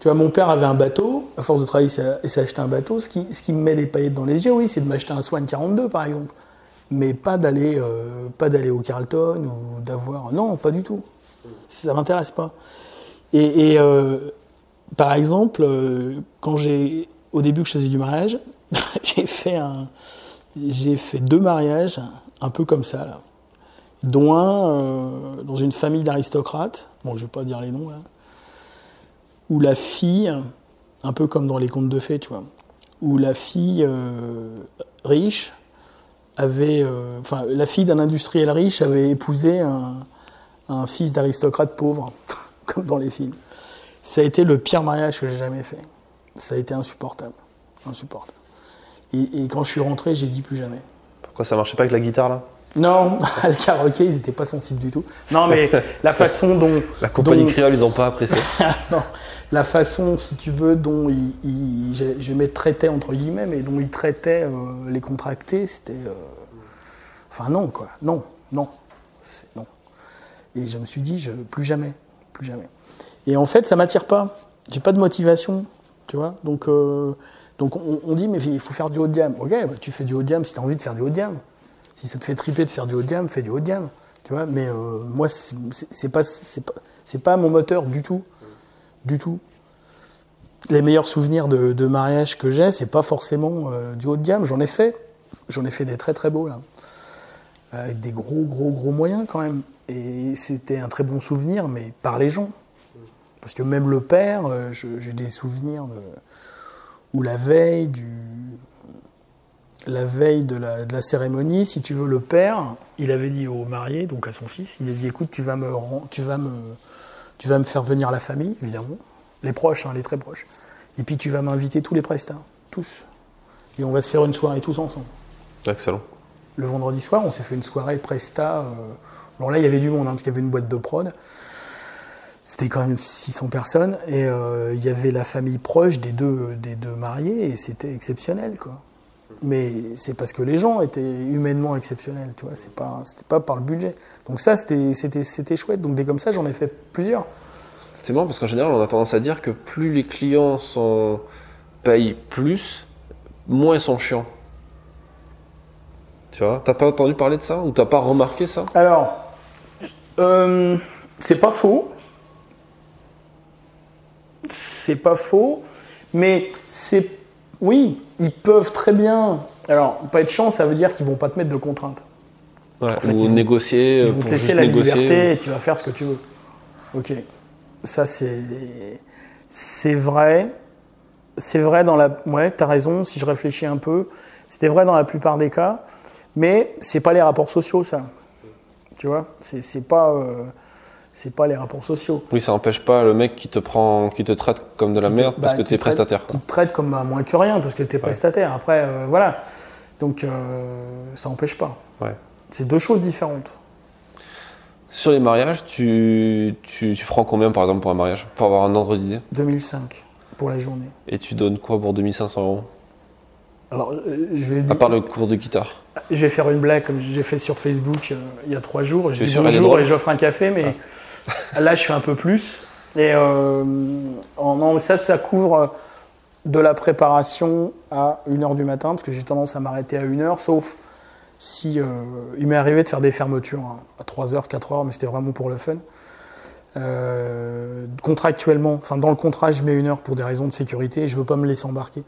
Tu vois, mon père avait un bateau, à force de travailler, il s'est- acheté un bateau. Ce qui, ce qui me met les paillettes dans les yeux, oui, c'est de m'acheter un Swan 42, par exemple. Mais pas d'aller euh, pas d'aller au Carlton ou d'avoir... Non, pas du tout. Ça m'intéresse pas. Et, et, euh, par exemple, euh, quand j'ai... Au début que je faisais du mariage, [laughs] j'ai fait deux mariages, un peu comme ça, là dont un euh, dans une famille d'aristocrates, bon je vais pas dire les noms là, où la fille, un peu comme dans les contes de fées, tu vois, où la fille euh, riche avait, euh, enfin la fille d'un industriel riche avait épousé un, un fils d'aristocrate pauvre, [laughs] comme dans les films. Ça a été le pire mariage que j'ai jamais fait. Ça a été insupportable, insupportable. Et, et quand je suis rentré, j'ai dit plus jamais. Pourquoi ça marchait pas avec la guitare, là? Non, [laughs] le karaoké, ils n'étaient pas sensibles du tout. Non, mais la [laughs] façon dont. La compagnie dont- créole, ils ont pas apprécié. [laughs] non, la façon, si tu veux, dont ils, ils- je, je mets traitait entre guillemets, mais dont ils traitaient euh, les contractés, c'était. euh, Enfin, non, quoi. Non, non. Non. Et je me suis dit, je, plus jamais. Plus jamais. Et en fait, ça m'attire pas. J'ai pas de motivation, tu vois. Donc, euh, donc on, dit, mais il faut faire du haut de gamme. Ok, bah, tu fais du haut de gamme si tu as envie de faire du haut de gamme. Si ça te fait triper de faire du haut de gamme, fais du haut de gamme. Tu vois, mais euh, moi, c'est pas, pas, pas mon moteur du tout. Du tout. Les meilleurs souvenirs de, de mariage que j'ai, c'est pas forcément euh, du haut de gamme. J'en ai fait. J'en ai fait des très très beaux, là. Avec des gros, gros, gros moyens quand même. Et c'était un très bon souvenir, mais par les gens. Parce que même le père, euh, j'ai des souvenirs de, où la veille du, la veille de la, de la cérémonie, si tu veux, le père, il avait dit au marié, donc à son fils, il a dit écoute, tu vas me, tu vas me, tu vas me faire venir la famille, évidemment, les proches, hein, les très proches, et puis tu vas m'inviter tous les prestats, tous, et on va se faire une soirée tous ensemble. Excellent. Le vendredi soir, on s'est fait une soirée presta. euh, Bon, là, il y avait du monde, hein, parce qu'il y avait une boîte de prod. C'était quand même 600 personnes. Et euh, il y avait la famille proche des deux, des deux mariés, et c'était exceptionnel, quoi. Mais c'est parce que les gens étaient humainement exceptionnels, tu vois. C'est pas, c'était pas par le budget. Donc ça, c'était, c'était, c'était chouette. Donc des comme ça, j'en ai fait plusieurs. C'est marrant parce qu'en général, on a tendance à dire que plus les clients sont... payent plus, moins ils sont chiants. Tu vois T'as pas entendu parler de ça Ou t'as pas remarqué ça? Alors, euh, c'est pas faux. C'est pas faux, mais c'est. Oui, ils peuvent très bien. Alors, pas être chiant, ça veut dire qu'ils vont pas te mettre de contraintes. Ouais, fait, Ou ils vont- négocier Ils vont pour te laisser la négocier. liberté et tu vas faire ce que tu veux. Ok. Ça, c'est. C'est vrai. C'est vrai dans la. Ouais, t'as raison, si je réfléchis un peu. C'était vrai dans la plupart des cas. Mais c'est pas les rapports sociaux, ça. Tu vois C'est c'est pas. euh, C'est pas les rapports sociaux. Oui, ça empêche pas le mec qui te prend, qui te traite comme de la merde parce bah, que te traite- prestataire. Qui te traite comme un moins que rien parce que t'es prestataire. Après, euh, voilà. Donc, euh, ça empêche pas. Ouais. C'est deux choses différentes. Sur les mariages, tu, tu, tu prends combien par exemple pour un mariage Pour avoir un ordre d'idée? 2005 pour la journée. Et tu donnes quoi pour 2500 euros? Alors, euh, je vais À dire. part le cours de guitare. Je vais faire une blague comme j'ai fait sur Facebook euh, il y a trois jours. Je Tu es dis bonjour et j'offre un café, mais Là, je fais un peu plus. Et euh, non, ça, ça couvre de la préparation à 1h du matin, parce que j'ai tendance à m'arrêter à 1h, sauf si euh, il m'est arrivé de faire des fermetures hein, à 3h, 4h, mais c'était vraiment pour le fun. Euh, contractuellement, enfin dans le contrat, je mets une heure pour des raisons de sécurité et je veux pas me laisser embarquer.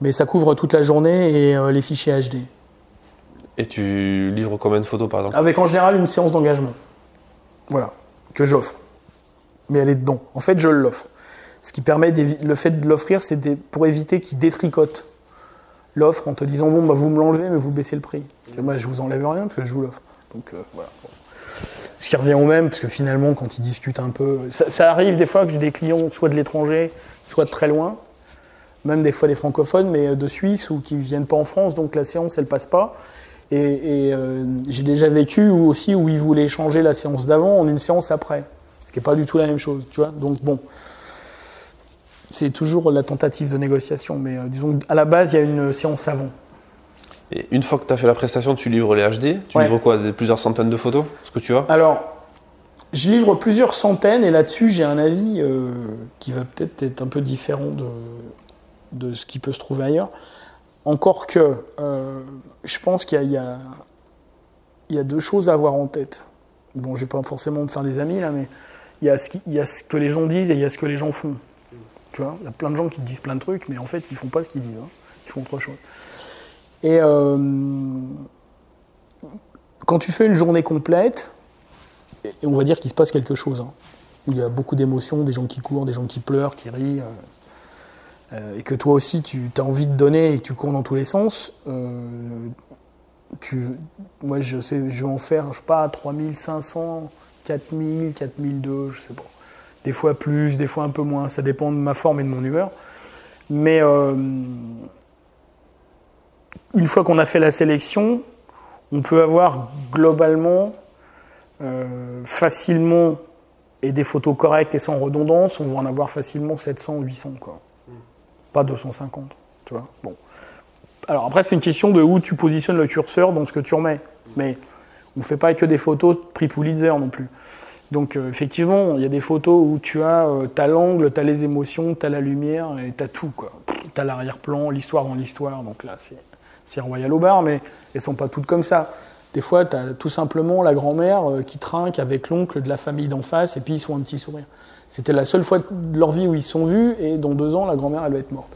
Mais ça couvre toute la journée et euh, les fichiers HD. Et tu livres combien de photos par exemple? Avec en général une séance d'engagement. Voilà, que j'offre. Mais elle est dedans. En fait, je l'offre. Ce qui permet le fait de l'offrir, c'est pour éviter qu'ils détricotent l'offre en te disant bon bah vous me l'enlevez mais vous baissez le prix. Moi je vous enlève rien parce que je vous l'offre. Donc euh, voilà. Ce qui revient au même parce que finalement quand ils discutent un peu, ça, ça arrive des fois que j'ai des clients soit de l'étranger, soit de très loin, même des fois des francophones mais euh, de Suisse ou qui viennent pas en France donc la séance elle passe pas. Et, et, euh, j'ai déjà vécu où aussi où ils voulaient changer la séance d'avant en une séance après, ce qui n'est pas du tout la même chose, tu vois. Donc bon, c'est toujours la tentative de négociation, mais euh, disons à la base il y a une séance avant. Et une fois que tu as fait la prestation, tu livres les HD Tu Ouais. livres quoi? Des- Plusieurs centaines de photos? Ce que tu as? Alors, je livre plusieurs centaines et là-dessus j'ai un avis euh, qui va peut-être être un peu différent de, de ce qui peut se trouver ailleurs. Encore que euh, je pense qu'il y a, deux choses à avoir en tête. Bon, je vais pas forcément me faire des amis là, mais il y, a ce que les gens disent et il y a ce que les gens font. Tu vois, il y a plein de gens qui te disent plein de trucs, mais en fait ils font pas ce qu'ils disent, hein. ils font autre chose. Et euh, quand tu fais une journée complète, on va dire qu'il se passe quelque chose. hein. Il y a beaucoup d'émotions, des gens qui courent, des gens qui pleurent, qui rient. euh, et que toi aussi, tu as envie de donner et que tu cours dans tous les sens. euh, moi, je sais, je vais en faire, je sais pas, 3500, 4000, 4002, je sais pas. Des fois plus, des fois un peu moins. Ça dépend de ma forme et de mon humeur. Mais euh, une fois qu'on a fait la sélection, on peut avoir globalement euh, facilement et des photos correctes et sans redondance, on va en avoir facilement 700 ou 800 quoi. Pas 250, tu vois. Bon. Alors après c'est une question de où tu positionnes le curseur dans ce que tu remets. Mais on ne fait pas que des photos prix Pulitzer non plus. Donc euh, effectivement, il y a des photos où tu as euh, l'angle, tu as les émotions, tu as la lumière et tu as tout. Tu as l'arrière-plan, l'histoire dans l'histoire. Donc là c'est royal au bar mais elles sont pas toutes comme ça. Des fois, tu as tout simplement la grand-mère euh, qui trinque avec l'oncle de la famille d'en face et puis ils font un petit sourire. C'était la seule fois de leur vie où ils sont vus et dans deux ans, la grand-mère, elle va être morte.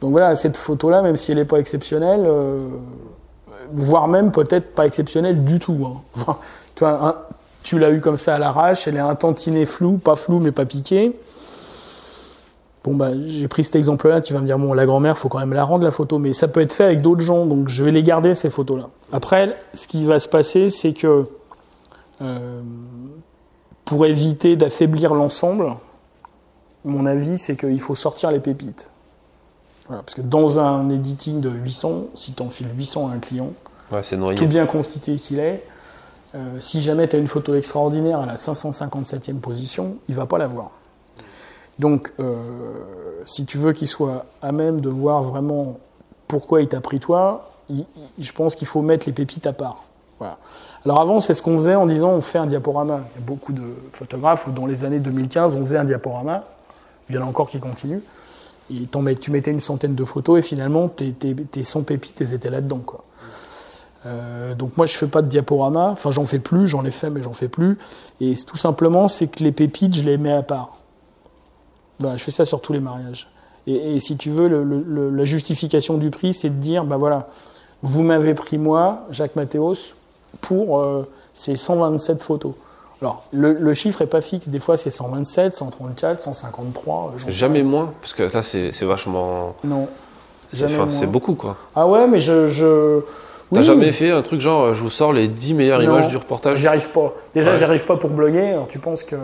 Donc voilà, cette photo-là, même si elle n'est pas exceptionnelle, euh, voire même peut-être pas exceptionnelle du tout. hein. [laughs] Tu l'as eu comme ça à l'arrache, elle est un tantinet flou, pas flou mais pas piqué. Bon bah j'ai pris cet exemple-là, tu vas me dire bon la grand-mère faut quand même la rendre la photo, mais ça peut être fait avec d'autres gens, donc je vais les garder ces photos-là. Après, ce qui va se passer, c'est que euh, pour éviter d'affaiblir l'ensemble, mon avis c'est qu'il faut sortir les pépites. Voilà, parce que dans un editing de 800, si tu enfiles 800 à un client, Ouais, tout bien constitué qu'il est, euh, si jamais tu as une photo extraordinaire à la 557e position, il va pas la voir. Donc, euh, si tu veux qu'il soit à même de voir vraiment pourquoi il t'a pris toi, il- il- je pense qu'il faut mettre les pépites à part. Voilà. Alors avant, c'est ce qu'on faisait en disant on fait un diaporama. Il y a beaucoup de photographes où dans les années 2015, on faisait un diaporama. Il y en a encore qui continuent. Et tu mettais une centaine de photos et finalement, tes, tes, tes 100 pépites, étaient là-dedans. Euh, donc moi, je fais pas de diaporama. Enfin, j'en fais plus. J'en ai fait, mais j'en fais plus. Et tout simplement, c'est que les pépites, je les mets à part. Voilà, je fais ça sur tous les mariages. Et, si tu veux, la justification du prix, c'est de dire, bah voilà, vous m'avez pris moi, Jacques Mathéos, pour euh, ces 127 photos. Alors, le, le chiffre est pas fixe. Des fois, c'est 127, 134, 153. j'en sais Jamais moins, parce que là, c'est vachement. Non. c'est- beaucoup, quoi. Ah ouais, mais je. je... T'as oui, jamais fait un truc genre, euh, je vous sors les 10 meilleures Non. images du reportage? J'y arrive pas. Déjà, Ouais. j'y arrive pas pour bloguer. Alors, tu penses que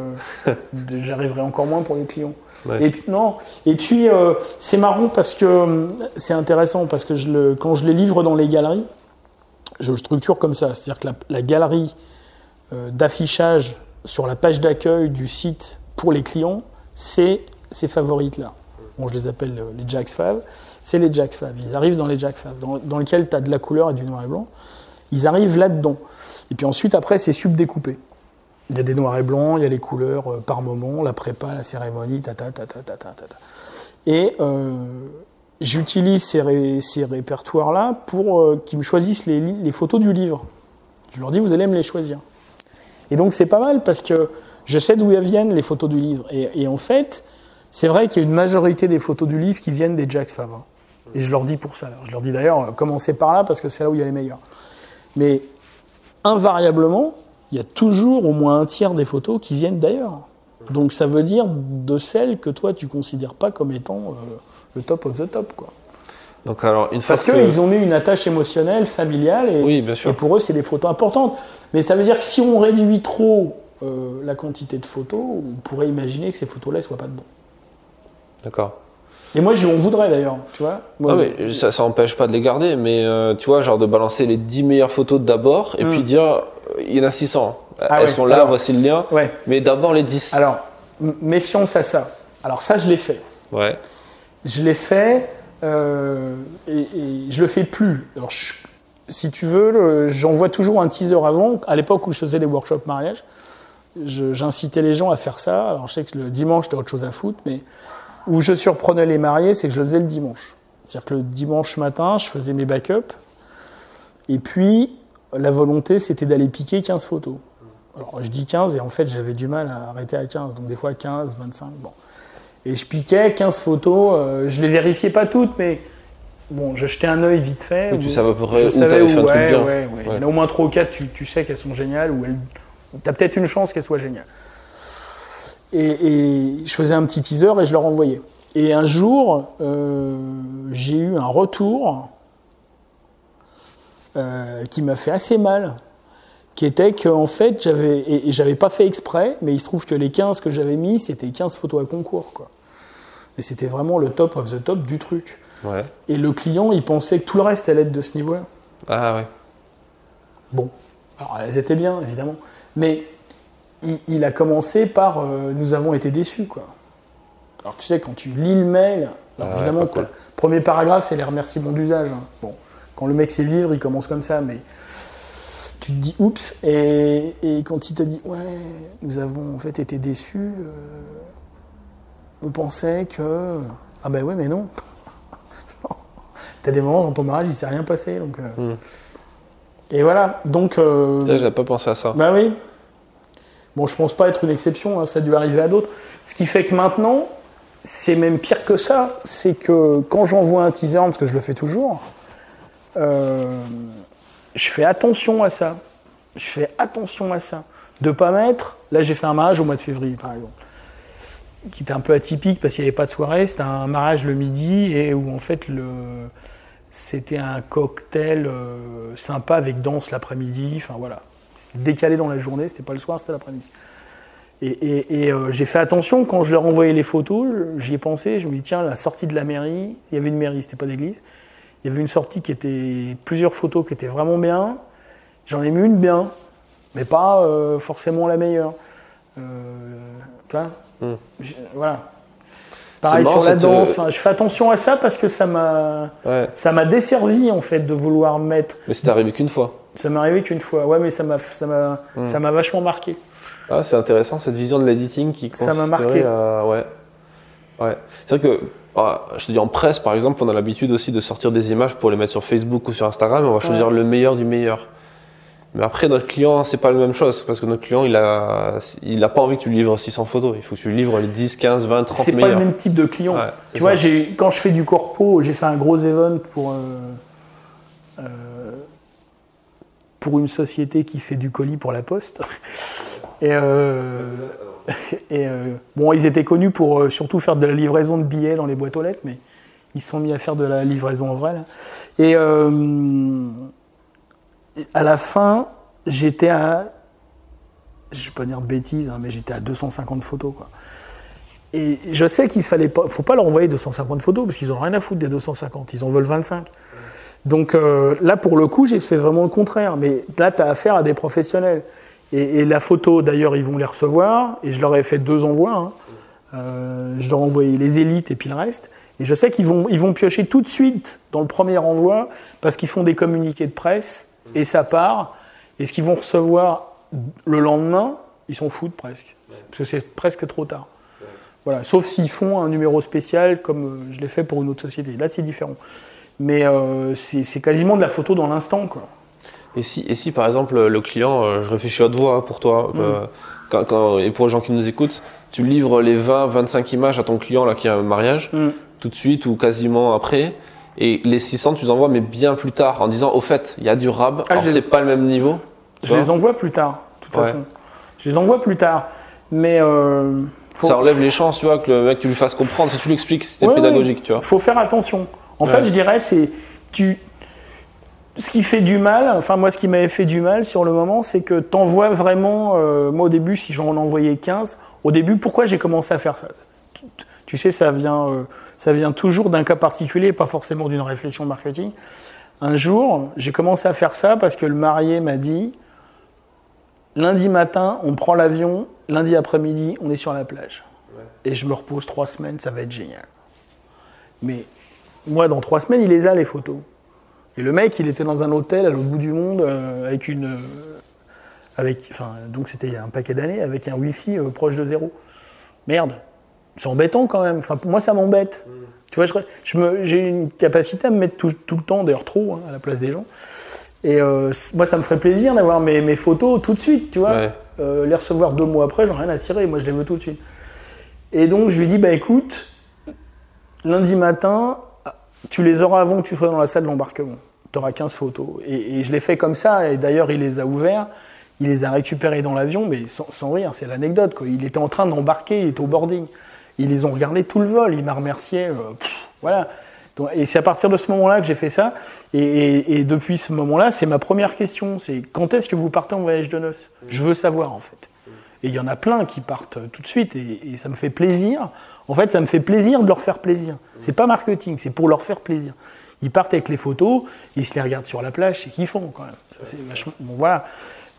[laughs] j'arriverai encore moins pour les clients. Ouais. Et puis, non. Et puis, euh, c'est marrant parce que c'est intéressant parce que je le, quand je les livre dans les galeries, je le structure comme ça. C'est-à-dire que la, galerie euh, d'affichage sur la page d'accueil du site pour les clients, c'est ces favorites-là. Bon, je les appelle euh, les Jacks Fav. C'est les Jacks Fav. Ils arrivent dans les Jacks Fav, dans, dans lesquels tu as de la couleur et du noir et blanc. Ils arrivent là-dedans. Et puis ensuite, après, c'est subdécoupé. Il y a des noirs et blancs, il y a les couleurs euh, par moment, la prépa, la cérémonie, ta ta ta ta ta ta ta. ta. Et j'utilise ces, ré- ces répertoires-là pour euh, qu'ils me choisissent les, photos du livre. Je leur dis, vous allez me les choisir. Et donc c'est pas mal parce que je sais d'où elles viennent les photos du livre. Et, en fait, c'est vrai qu'il y a une majorité des photos du livre qui viennent des Jacques Favre. Et je leur dis pour ça. Je leur dis d'ailleurs, euh, commencez par là parce que c'est là où il y a les meilleurs. Mais invariablement, il y a toujours au moins un tiers des photos qui viennent d'ailleurs. Donc ça veut dire de celles que toi tu considères pas comme étant euh, le top of the top. Quoi. Donc alors, une Parce que... qu'ils ont eu une attache émotionnelle, familiale, et, Oui, bien sûr. et pour eux c'est des photos importantes. Mais ça veut dire que si on réduit trop euh, la quantité de photos, on pourrait imaginer que ces photos-là ne soient pas dedans. D'accord. Et moi, on voudrait d'ailleurs, tu vois. Moi, Ah oui, ça, ça empêche pas de les garder, mais euh, tu vois, genre de balancer les 10 meilleures photos d'abord et Mm. puis dire, euh, il y en a 600. Ah Elles ouais, sont là, alors- voici le lien. Ouais. Mais d'abord les 10. Alors, méfiance à ça. Alors ça, je l'ai fait. Ouais. Je l'ai fait euh, et, et je le fais plus. Alors, si tu veux, j'envoie toujours un teaser avant. À l'époque où je faisais les workshops mariage, j'incitais les gens à faire ça. Alors, je sais que le dimanche, t'as autre chose à foutre, mais où je surprenais les mariés, c'est que je le faisais le dimanche. C'est-à-dire que le dimanche matin, je faisais mes backups. Et puis, la volonté, c'était d'aller piquer 15 photos. Alors, je dis 15 et en fait, j'avais du mal à arrêter à 15. Donc, des fois, 15, 25. Bon. Et je piquais 15 photos. euh, je les vérifiais pas toutes, mais bon, je jetais un œil vite fait. Oui, tu savais à peu près où t'avais fait un truc ouais, bien. ouais, ouais. Il y en a au moins 3 ou 4, tu, tu sais qu'elles sont géniales, ou elles... tu as peut-être une chance qu'elles soient géniales. Et, et je faisais un petit teaser et je leur envoyais. Et un jour, euh, j'ai eu un retour euh, qui m'a fait assez mal, qui était qu'en fait, j'avais, et, et j'avais pas fait exprès, mais il se trouve que les 15 que j'avais mis, c'était 15 photos à concours, quoi. Et c'était vraiment le top of the top du truc. Ouais. Et le client, il pensait que tout le reste allait être de ce niveau-là. Ah ouais. Bon, alors elles étaient bien, évidemment. Mais il, il a commencé par euh, Nous avons été déçus, quoi. Alors tu sais, quand tu lis le mail, alors, Ah évidemment, pas quoi, cool. premier paragraphe, c'est les remerciements d'usage. hein. Bon, quand le mec sait vivre, il commence comme ça, mais tu te dis oups. Et, et quand il te dit Ouais, nous avons en fait été déçus, euh, on pensait que. Ah ben ouais, mais non. [laughs] T'as des moments dans ton mariage, il s'est rien passé, donc. euh, Hmm. Et voilà, donc. euh, j'avais pas pensé à ça. bah oui. Bon, je pense pas être une exception, hein, ça a dû arriver à d'autres. Ce qui fait que maintenant, c'est même pire que ça. C'est que quand j'envoie un teaser, parce que je le fais toujours, euh, je fais attention à ça. Je fais attention à ça. De pas mettre. Là, j'ai fait un mariage au mois de février, par exemple, qui était un peu atypique parce qu'il n'y avait pas de soirée. C'était un mariage le midi et où en fait c'était un cocktail euh, sympa avec danse l'après-midi. Enfin voilà, c'était décalé dans la journée. C'était pas le soir, c'était l'après-midi. Et, euh, j'ai fait attention quand je leur envoyais les photos. J'y ai pensé. Je me dis tiens, la sortie de la mairie. Il y avait une mairie, c'était pas d'église. Il y avait une sortie qui était plusieurs photos qui étaient vraiment bien. J'en ai mis une bien, mais pas euh, forcément la meilleure. Euh, tu vois? Hmm. Je- Voilà. Pareil marrant, sur la euh, danse. Enfin, je fais attention à ça parce que ça m'a Ouais. ça m'a desservi en fait de vouloir mettre. Mais c'était arrivé qu'une fois. Ça m'est arrivé qu'une fois. Ouais, mais ça m'a ça m'a Hmm. ça m'a vachement marqué. Ah, c'est intéressant cette vision de l'editing qui Ça m'a consisterait marqué. à- Ouais. Ouais. C'est vrai que, ah, je te dis, en presse, par exemple, on a l'habitude aussi de sortir des images pour les mettre sur Facebook ou sur Instagram. On va choisir Ouais. le meilleur du meilleur. Mais après, notre client, c'est pas la même chose. Parce que notre client, il a, il a pas envie que tu lui livres 600 photos. Il faut que tu lui livres les 10, 15, 20, 30 C'est pas meilleurs. le même type de client. Ouais, tu vois, j'ai quand je fais du corpo, j'ai fait un gros event pour euh, euh, pour une société qui fait du colis pour la poste. Et, euh, [laughs] et euh, bon, ils étaient connus pour euh, surtout faire de la livraison de billets dans les boîtes aux lettres, mais ils sont mis à faire de la livraison en vrai. Et euh, à la fin, j'étais à, je vais pas dire de bêtises, hein, mais j'étais à 250 photos. Et je sais qu'il fallait pas, faut pas leur envoyer 250 photos parce qu'ils ont rien à foutre des 250, ils en veulent 25. Donc là, pour le coup, j'ai fait vraiment le contraire. Mais là, tu as affaire à des professionnels. Et, la photo, d'ailleurs, ils vont les recevoir. Et je leur ai fait deux envois. hein. Euh, je leur ai envoyé les élites et puis le reste. Et je sais qu'ils vont, ils vont piocher tout de suite dans le premier envoi parce qu'ils font des communiqués de presse et ça part. Et ce qu'ils vont recevoir le lendemain, ils s'en foutent presque. Parce que c'est presque trop tard. Voilà. Sauf s'ils font un numéro spécial comme euh, je l'ai fait pour une autre société. Là, c'est différent. Mais euh, c'est quasiment de la photo dans l'instant. quoi. Et si, et si par exemple le client, euh, je réfléchis à haute voix hein, pour toi, euh, quand, quand- et pour les gens qui nous écoutent, tu livres les 20-25 images à ton client là, qui a un mariage, Mm. tout de suite ou quasiment après, et les 600 tu les envoies mais bien plus tard en disant au fait il y a du rab, Ah, alors les- c'est pas le même niveau. Je les envoie plus tard, de toute Ouais. façon. Je les envoie plus tard. Mais euh, faut, Ça enlève les chances tu vois que le mec tu lui fasses comprendre, si tu lui expliques c'était Ouais, pédagogique tu vois. faut faire attention. En Ouais. fait, je dirais, c'est tu. Ce qui fait du mal, enfin moi, ce qui m'avait fait du mal sur le moment, c'est que t'envoies vraiment. euh, moi, au début, si j'en envoyais 15, au début, pourquoi j'ai commencé à faire ça? Tu- sais, ça vient, euh, ça vient toujours d'un cas particulier, pas forcément d'une réflexion marketing. Un jour, j'ai commencé à faire ça parce que le marié m'a dit lundi matin, on prend l'avion, lundi après-midi, on est sur la plage. Et je me repose trois semaines, ça va être génial. Mais moi, dans trois semaines, il les a, les photos. Et le mec, il était dans un hôtel à l'autre bout du monde euh, avec une. euh, avec, enfin, donc c'était il y a un paquet d'années, avec un Wi-Fi euh, proche de zéro. Merde. C'est embêtant quand même. Enfin, pour moi, ça m'embête. Tu vois, je, je me- j'ai une capacité à me mettre tout, tout le temps, d'ailleurs trop, hein, à la place des gens. Et euh, c- moi, ça me ferait plaisir d'avoir mes, mes photos tout de suite, tu vois. Ouais. Euh, les recevoir deux mois après, j'en ai rien à cirer. Moi, je les veux tout de suite. Et donc, je lui dis, bah écoute, lundi matin, tu les auras avant que tu sois dans la salle de l'embarquement. Tu auras 15 photos. Et, je l'ai fait comme ça, et d'ailleurs, il les a ouverts, il les a récupérés dans l'avion, mais sans, rire, c'est l'anecdote. Il était en train d'embarquer, il était au boarding. Ils les ont regardés tout le vol, il m'a remercié. euh, voilà. Et c'est à partir de ce moment-là que j'ai fait ça. Et depuis ce moment-là, c'est ma première question. C'est quand est-ce que vous partez en voyage de noces? Je veux savoir, en fait. Et il y en a plein qui partent euh, tout de suite et, et ça me fait plaisir. En fait, ça me fait plaisir de leur faire plaisir. C'est pas marketing, c'est pour leur faire plaisir. Ils partent avec les photos, ils se les regardent sur la plage, c'est kiffant quand même. C'est vachement- bon, voilà.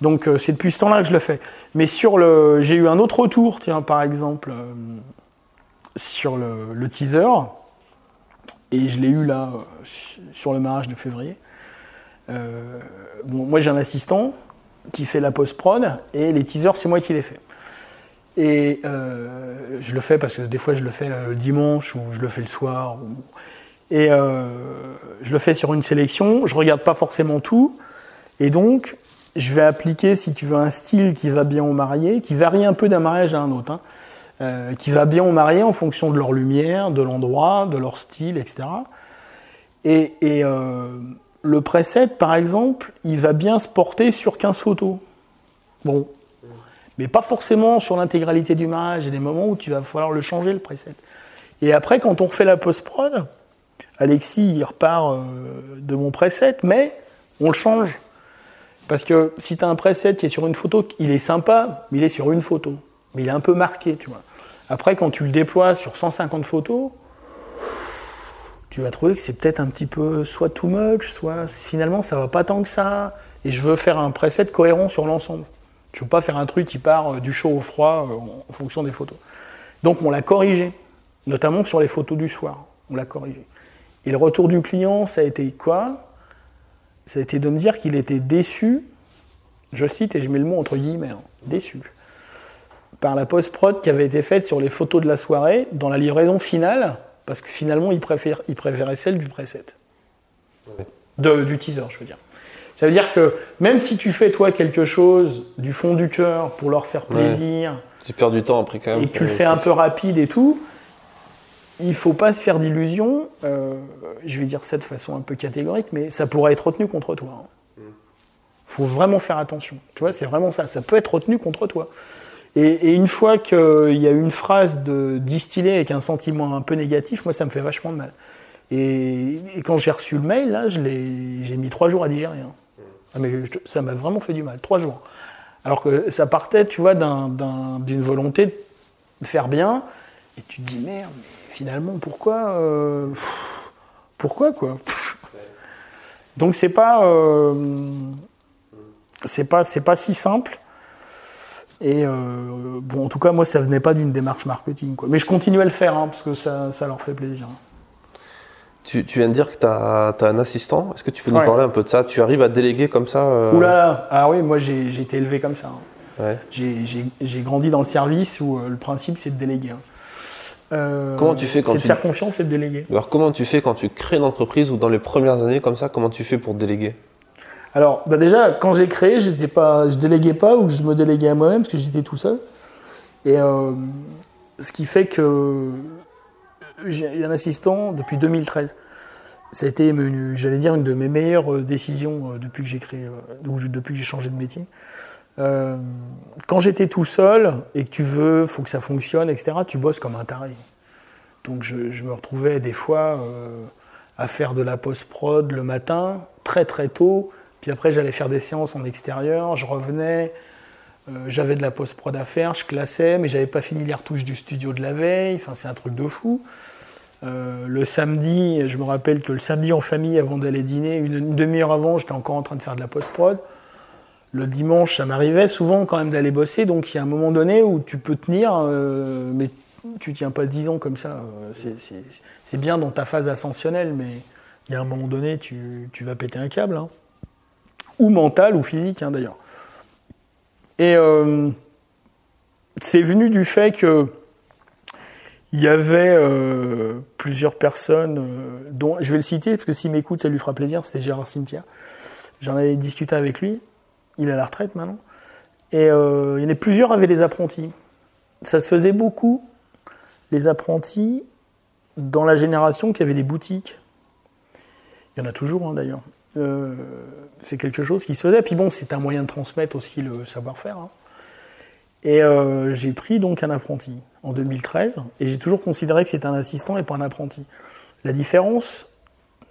Donc euh, c'est depuis ce temps-là que je le fais. Mais sur le, j'ai eu un autre retour, tiens par exemple euh, sur le, teaser et je l'ai eu là euh, su- sur le mariage de février. Bon, moi j'ai un assistant qui fait la post-prod et les teasers c'est moi qui les fais. Et je le fais parce que des fois je le fais le dimanche ou je le fais le soir. ou- Et euh, je le fais sur une sélection, je regarde pas forcément tout. Et donc je vais appliquer, si tu veux, un style qui va bien au marié, qui varie un peu d'un mariage à un autre. hein, euh, qui va bien au marié en fonction de leur lumière, de l'endroit, de leur style, etc. Et, et, euh, le preset, par exemple, il va bien se porter sur 15 photos. Bon. Mais pas forcément sur l'intégralité du mariage. Il y a des moments où tu vas falloir le changer, le preset. Et après, quand on refait la post-prod, Alexis, il repart euh, de mon preset, mais on le change. Parce que si tu as un preset qui est sur une photo, il est sympa, mais il est sur une photo. Mais il est un peu marqué, tu vois. Après, quand tu le déploies sur 150 photos, tu vas trouver que c'est peut-être un petit peu soit too much, soit finalement ça va pas tant que ça. Et je veux faire un preset cohérent sur l'ensemble. Je veux pas faire un truc qui part euh, du chaud au froid euh, en fonction des photos. Donc on l'a corrigé, notamment sur les photos du soir. On l'a corrigé. Et le retour du client, ça a été quoi? Ça a été de me dire qu'il était déçu, je cite et je mets le mot entre guillemets, hein, déçu, par la post-prod qui avait été faite sur les photos de la soirée dans la livraison finale, parce que finalement il, préfère, il préférait celle du preset. De- du teaser, je veux dire. Ça veut dire que même si tu fais toi quelque chose du fond du cœur pour leur faire Ouais. plaisir, Tu perds du temps après quand même. et que tu le fais un peu rapide et tout, il faut pas se faire d'illusions. euh, je vais dire ça de façon un peu catégorique, mais ça pourrait être retenu contre toi. Il faut vraiment faire attention. Tu vois, c'est vraiment ça. Ça peut être retenu contre toi. Et, une fois qu'il y a une phrase de distillée avec un sentiment un peu négatif, moi, ça me fait vachement de mal. Et, quand j'ai reçu le mail, là, j'ai mis trois jours à digérer. hein. Ah, mais ça m'a vraiment fait du mal. Trois jours. Alors que ça partait, tu vois, d'un- d'un- d'une volonté de faire bien. Et tu te dis, merde, mais finalement, pourquoi euh, Pourquoi, quoi Donc, c'est pas. euh, c'est pas, c'est pas si simple. Et euh, bon, en tout cas, moi, ça venait pas d'une démarche marketing. Quoi. Mais je continue à le faire, hein, parce que ça, ça leur fait plaisir. Tu, tu viens de dire que tu as, un assistant. Est-ce que tu peux nous parler un peu de ça? Tu arrives à déléguer comme ça là Ah oui, moi, j'ai été élevé comme ça. hein. Ouais. J'ai- grandi dans le service où euh, le principe c'est de déléguer. hein. Euh, Comment tu fais quand de tu- faire confiance et de déléguer. Alors comment tu fais quand tu crées une entreprise ou dans les premières années comme ça, comment tu fais pour déléguer? Alors, bah déjà, quand j'ai créé, j'étais pas, je déléguais pas ou je me déléguais à moi-même parce que j'étais tout seul. Et euh, ce qui fait que j'ai un assistant depuis 2013. Ça a été, j'allais dire, une de mes meilleures euh, décisions depuis que j'ai créé, depuis que j'ai changé de métier. Euh, quand j'étais tout seul et que tu veux, faut que ça fonctionne, etc. Tu bosses comme un taré. Donc je, me retrouvais des fois euh, à faire de la post-prod le matin, très très tôt. Puis après, j'allais faire des séances en extérieur, je revenais, euh, j'avais de la post-prod à faire, je classais, mais j'avais pas fini les retouches du studio de la veille. Enfin, c'est un truc de fou. Le samedi, je me rappelle que le samedi en famille, avant d'aller dîner, une, une demi-heure avant, j'étais encore en train de faire de la post-prod. Le dimanche, ça m'arrivait souvent quand même d'aller bosser, donc il y a un moment donné où tu peux tenir, euh, mais tu tiens pas 10 ans comme ça. Euh, c'est- bien dans ta phase ascensionnelle, mais il y a un moment donné, tu, vas péter un câble. hein. Ou mental, ou physique hein, d'ailleurs. Et euh, c'est venu du fait que il y avait plusieurs personnes, dont je vais le citer parce que s'il m'écoute, ça lui fera plaisir. C'était Gérard Cimetière. J'en avais discuté avec lui. Il est à la retraite maintenant. Et euh, il y en a plusieurs avaient des apprentis. Ça se faisait beaucoup, les apprentis, dans la génération qui avait des boutiques. Il y en a toujours hein, d'ailleurs. Euh, c'est quelque chose qui se faisait. Puis bon, c'est un moyen de transmettre aussi le savoir-faire. hein. Et euh, j'ai pris donc un apprenti en 2013 et j'ai toujours considéré que c'était un assistant et pas un apprenti. La différence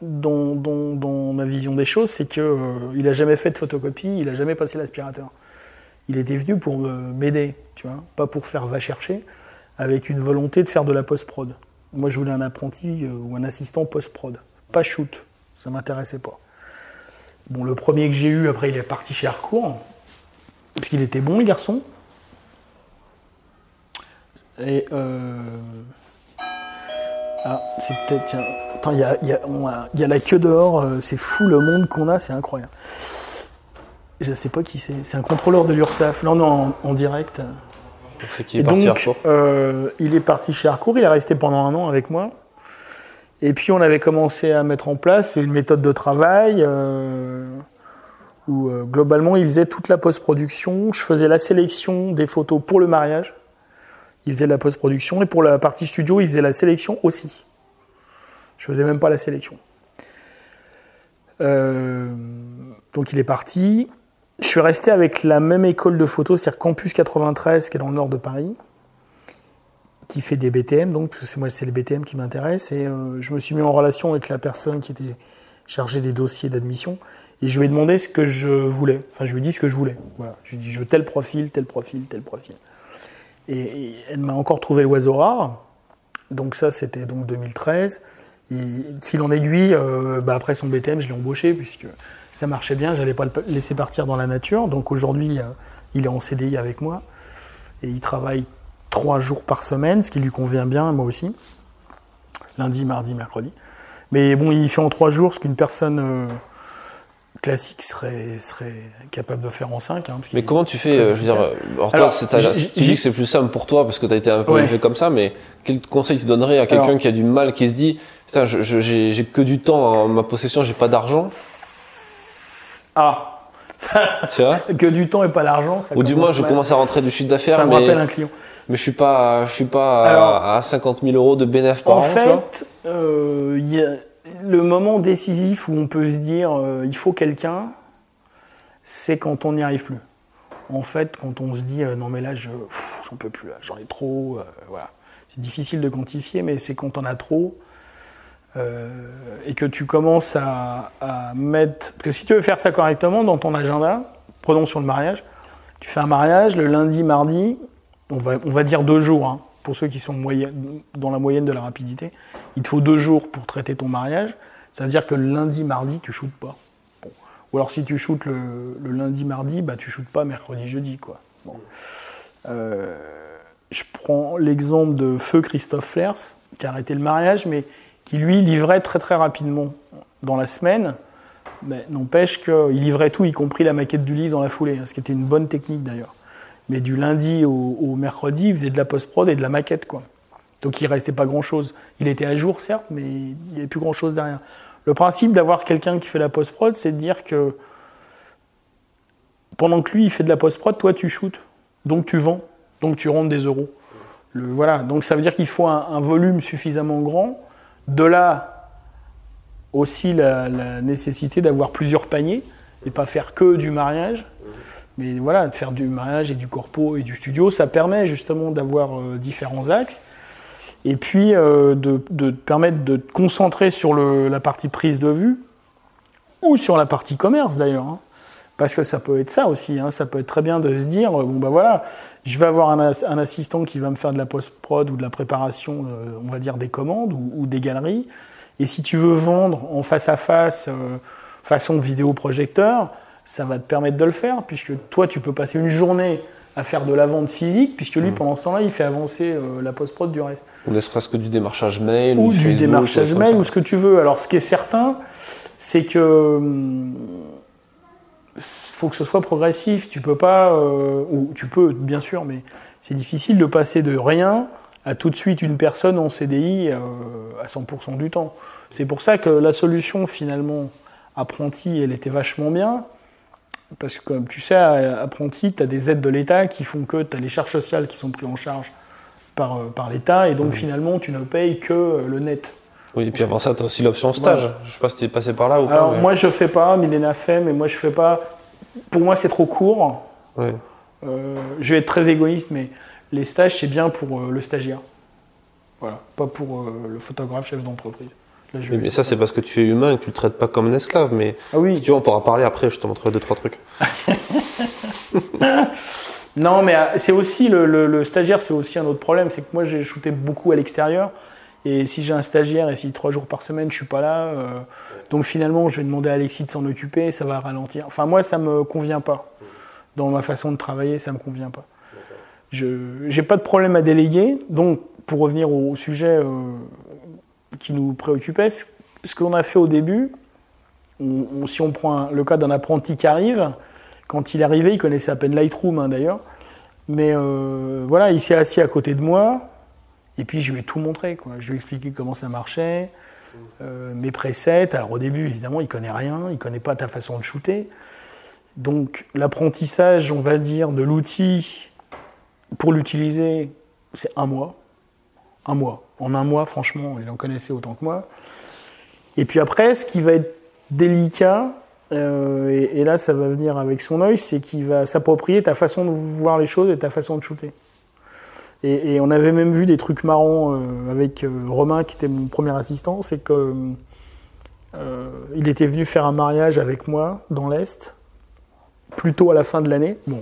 dans, dans- ma vision des choses, c'est que euh, il a jamais fait de photocopie, il a jamais passé l'aspirateur. Il était venu pour m'aider, tu vois, pas pour faire va chercher, avec une volonté de faire de la post-prod. Moi, je voulais un apprenti euh, ou un assistant post-prod, pas shoot, ça m'intéressait pas. Bon, le premier que j'ai eu, après, il est parti chez Harcourt, parce qu'il était bon, le garçon. Et euh... Ah, c'est peut-être. Tiens, attends, il y a, il y a- on a- il y a la queue dehors, euh, c'est fou le monde qu'on a, c'est incroyable. Je sais pas qui c'est, c'est un contrôleur de l'URSSAF. Non, non, en, en direct. C'est qui est parti donc, euh, il est parti chez Harcourt, il est resté pendant un an avec moi. Et puis on avait commencé à mettre en place une méthode de travail euh, où globalement il faisait toute la post-production. Je faisais la sélection des photos pour le mariage. Il faisait la post-production et pour la partie studio, il faisait la sélection aussi. Je faisais même pas la sélection. Euh, donc il est parti. Je suis resté avec la même école de photo, c'est-à-dire Campus 93, qui est dans le nord de Paris, qui fait des BTM, donc parce que c'est moi c'est les BTM qui m'intéressent, et euh, je me suis mis en relation avec la personne qui était chargée des dossiers d'admission, et je lui ai demandé ce que je voulais. Enfin, je lui ai dit ce que je voulais. Voilà, je lui ai dit je veux tel profil, tel profil, tel profil. Et, elle m'a encore trouvé l'oiseau rare. Donc ça, c'était donc 2013. Et de fil en aiguille, euh, bah, après son BTM, je l'ai embauché puisque ça marchait bien. J'allais pas le laisser partir dans la nature. Donc aujourd'hui, euh, il est en CDI avec moi et il travaille trois jours par semaine, ce qui lui convient bien, moi aussi. Lundi, mardi, mercredi. Mais bon, il fait en trois jours ce qu'une personne euh, classique serait, serait capable de faire en cinq. hein, parce Mais comment tu fais euh, Je veux dire, euh, Alors, c'est ta- tu dis que c'est plus simple pour toi parce que tu as été un peu Ouais. élevé comme ça, mais quel conseil tu donnerais à quelqu'un qui a du mal, qui se dit Putain, j'ai j'ai que du temps en ma possession, j'ai pas d'argent? Ah, [laughs] Tu vois? Que du temps et pas l'argent. ça Ou du moins, je commence à rentrer du chiffre d'affaires, Ça me mais, rappelle un client. mais je suis pas, je suis pas à- Alors- à, 50 000 euros de bénéfice par En an, vois? fait, euh, il y a le moment décisif où on peut se dire euh, il faut quelqu'un, c'est quand on n'y arrive plus. En fait, quand on se dit euh, non mais là j'en peux plus, j'en ai trop, euh, voilà. C'est difficile de quantifier, mais c'est quand on a trop et que tu commences à, mettre. Parce que si tu veux faire ça correctement dans ton agenda, prenons sur le mariage, tu fais un mariage le lundi, mardi, on va, on va dire deux jours, hein, pour ceux qui sont dans la moyenne de la rapidité. Il te faut deux jours pour traiter ton mariage. Ça veut dire que lundi, mardi, tu shootes pas. Ou alors si tu shootes le, lundi, mardi, bah tu shootes pas mercredi, jeudi, quoi. Euh, je prends l'exemple de Feu Christophe Flers, qui a arrêté le mariage, mais qui lui livrait très très rapidement dans la semaine. Mais n'empêche qu'il livrait tout, y compris la maquette du livre dans la foulée, hein, ce qui était une bonne technique d'ailleurs. Mais du lundi au, mercredi, il faisait de la post-prod et de la maquette, quoi. Donc il restait pas grand-chose. Il était à jour, certes, mais il n'y avait plus grand-chose derrière. Le principe d'avoir quelqu'un qui fait la post-prod, c'est de dire que pendant que lui, il fait de la post-prod, toi, tu shootes. Donc tu vends. Donc tu rentres des euros. Le- voilà. Donc ça veut dire qu'il faut un, un volume suffisamment grand. De là aussi la, la nécessité d'avoir plusieurs paniers et pas faire que du mariage. Mais voilà, de faire du mariage et du corpo et du studio, ça permet justement d'avoir euh, différents axes. Et puis euh, de, te permettre de te concentrer sur la partie prise de vue ou sur la partie commerce d'ailleurs. hein. Parce que ça peut être ça aussi, hein. ça peut être très bien de se dire, euh, bon bah voilà, je vais avoir un, as- un assistant qui va me faire de la post-prod ou de la préparation, on va dire des commandes ou, ou des galeries. Et si tu veux vendre en face à face, façon vidéoprojecteur, ça va te permettre de le faire, puisque toi tu peux passer une journée à faire de la vente physique, puisque lui pendant ce temps-là il fait avancer euh, la post-prod du reste Ou ne serait-ce que du démarchage mail ou du Facebook, démarchage mail ou ce que tu veux. Alors, ce qui est certain, c'est que hum, faut que ce soit progressif. Tu peux pas, euh, ou tu peux bien sûr, mais c'est difficile de passer de rien à tout de suite une personne en CDI euh, à 100% du temps. C'est pour ça que la solution finalement apprenti, elle était vachement bien. Parce que comme tu sais, à apprenti, tu as des aides de l'État qui font que tu as les charges sociales qui sont prises en charge par, euh, par l'État et donc finalement tu ne payes que euh, le net. Oui, et puis avant ça, tu as aussi l'option stage. Voilà. Je sais pas si tu es passé par là ou pas. Alors mais- moi je fais pas, Milena fait, mais moi je fais pas. Pour moi c'est trop court. Euh, je vais être très égoïste, mais les stages c'est bien pour euh, le stagiaire. Voilà, pas pour euh, le photographe chef d'entreprise. Là, je mais ça, c'est parce que tu es humain et que tu le traites pas comme un esclave. Mais Ah si oui. tu veux, on pourra parler après. Je te montrerai deux, trois trucs. [laughs] Non, mais euh, c'est aussi le, le- le stagiaire, c'est aussi un autre problème, c'est que moi j'ai shooté beaucoup à l'extérieur. Et si j'ai un stagiaire et si trois jours par semaine je suis pas là, euh, donc finalement je vais demander à Alexis de s'en occuper, ça va ralentir. Enfin moi ça me convient pas. Dans ma façon de travailler, ça me convient pas. Je j'ai pas de problème à déléguer. Donc pour revenir au sujet euh, qui nous préoccupait, ce qu'on a fait au début, si on prend le cas d'un apprenti qui arrive, quand il est arrivé, il connaissait à peine Lightroom hein, d'ailleurs, mais euh, voilà, il s'est assis à côté de moi, et puis je lui ai tout montré. Je lui ai expliqué comment ça marchait, euh, mes presets. Alors au début, évidemment, il connaît rien, il connaît pas ta façon de shooter. Donc l'apprentissage, on va dire, de l'outil pour l'utiliser, c'est un mois. Un mois. En un mois, franchement, il en connaissait autant que moi. Et puis après, ce qui va être délicat, euh, et, là ça va venir avec son œil, c'est qu'il va s'approprier ta façon de voir les choses et ta façon de shooter. Et, on avait même vu des trucs marrants euh, avec euh, Romain, qui était mon premier assistant, c'est que il était venu faire un mariage avec moi dans l'Est, plutôt à la fin de l'année. Bon,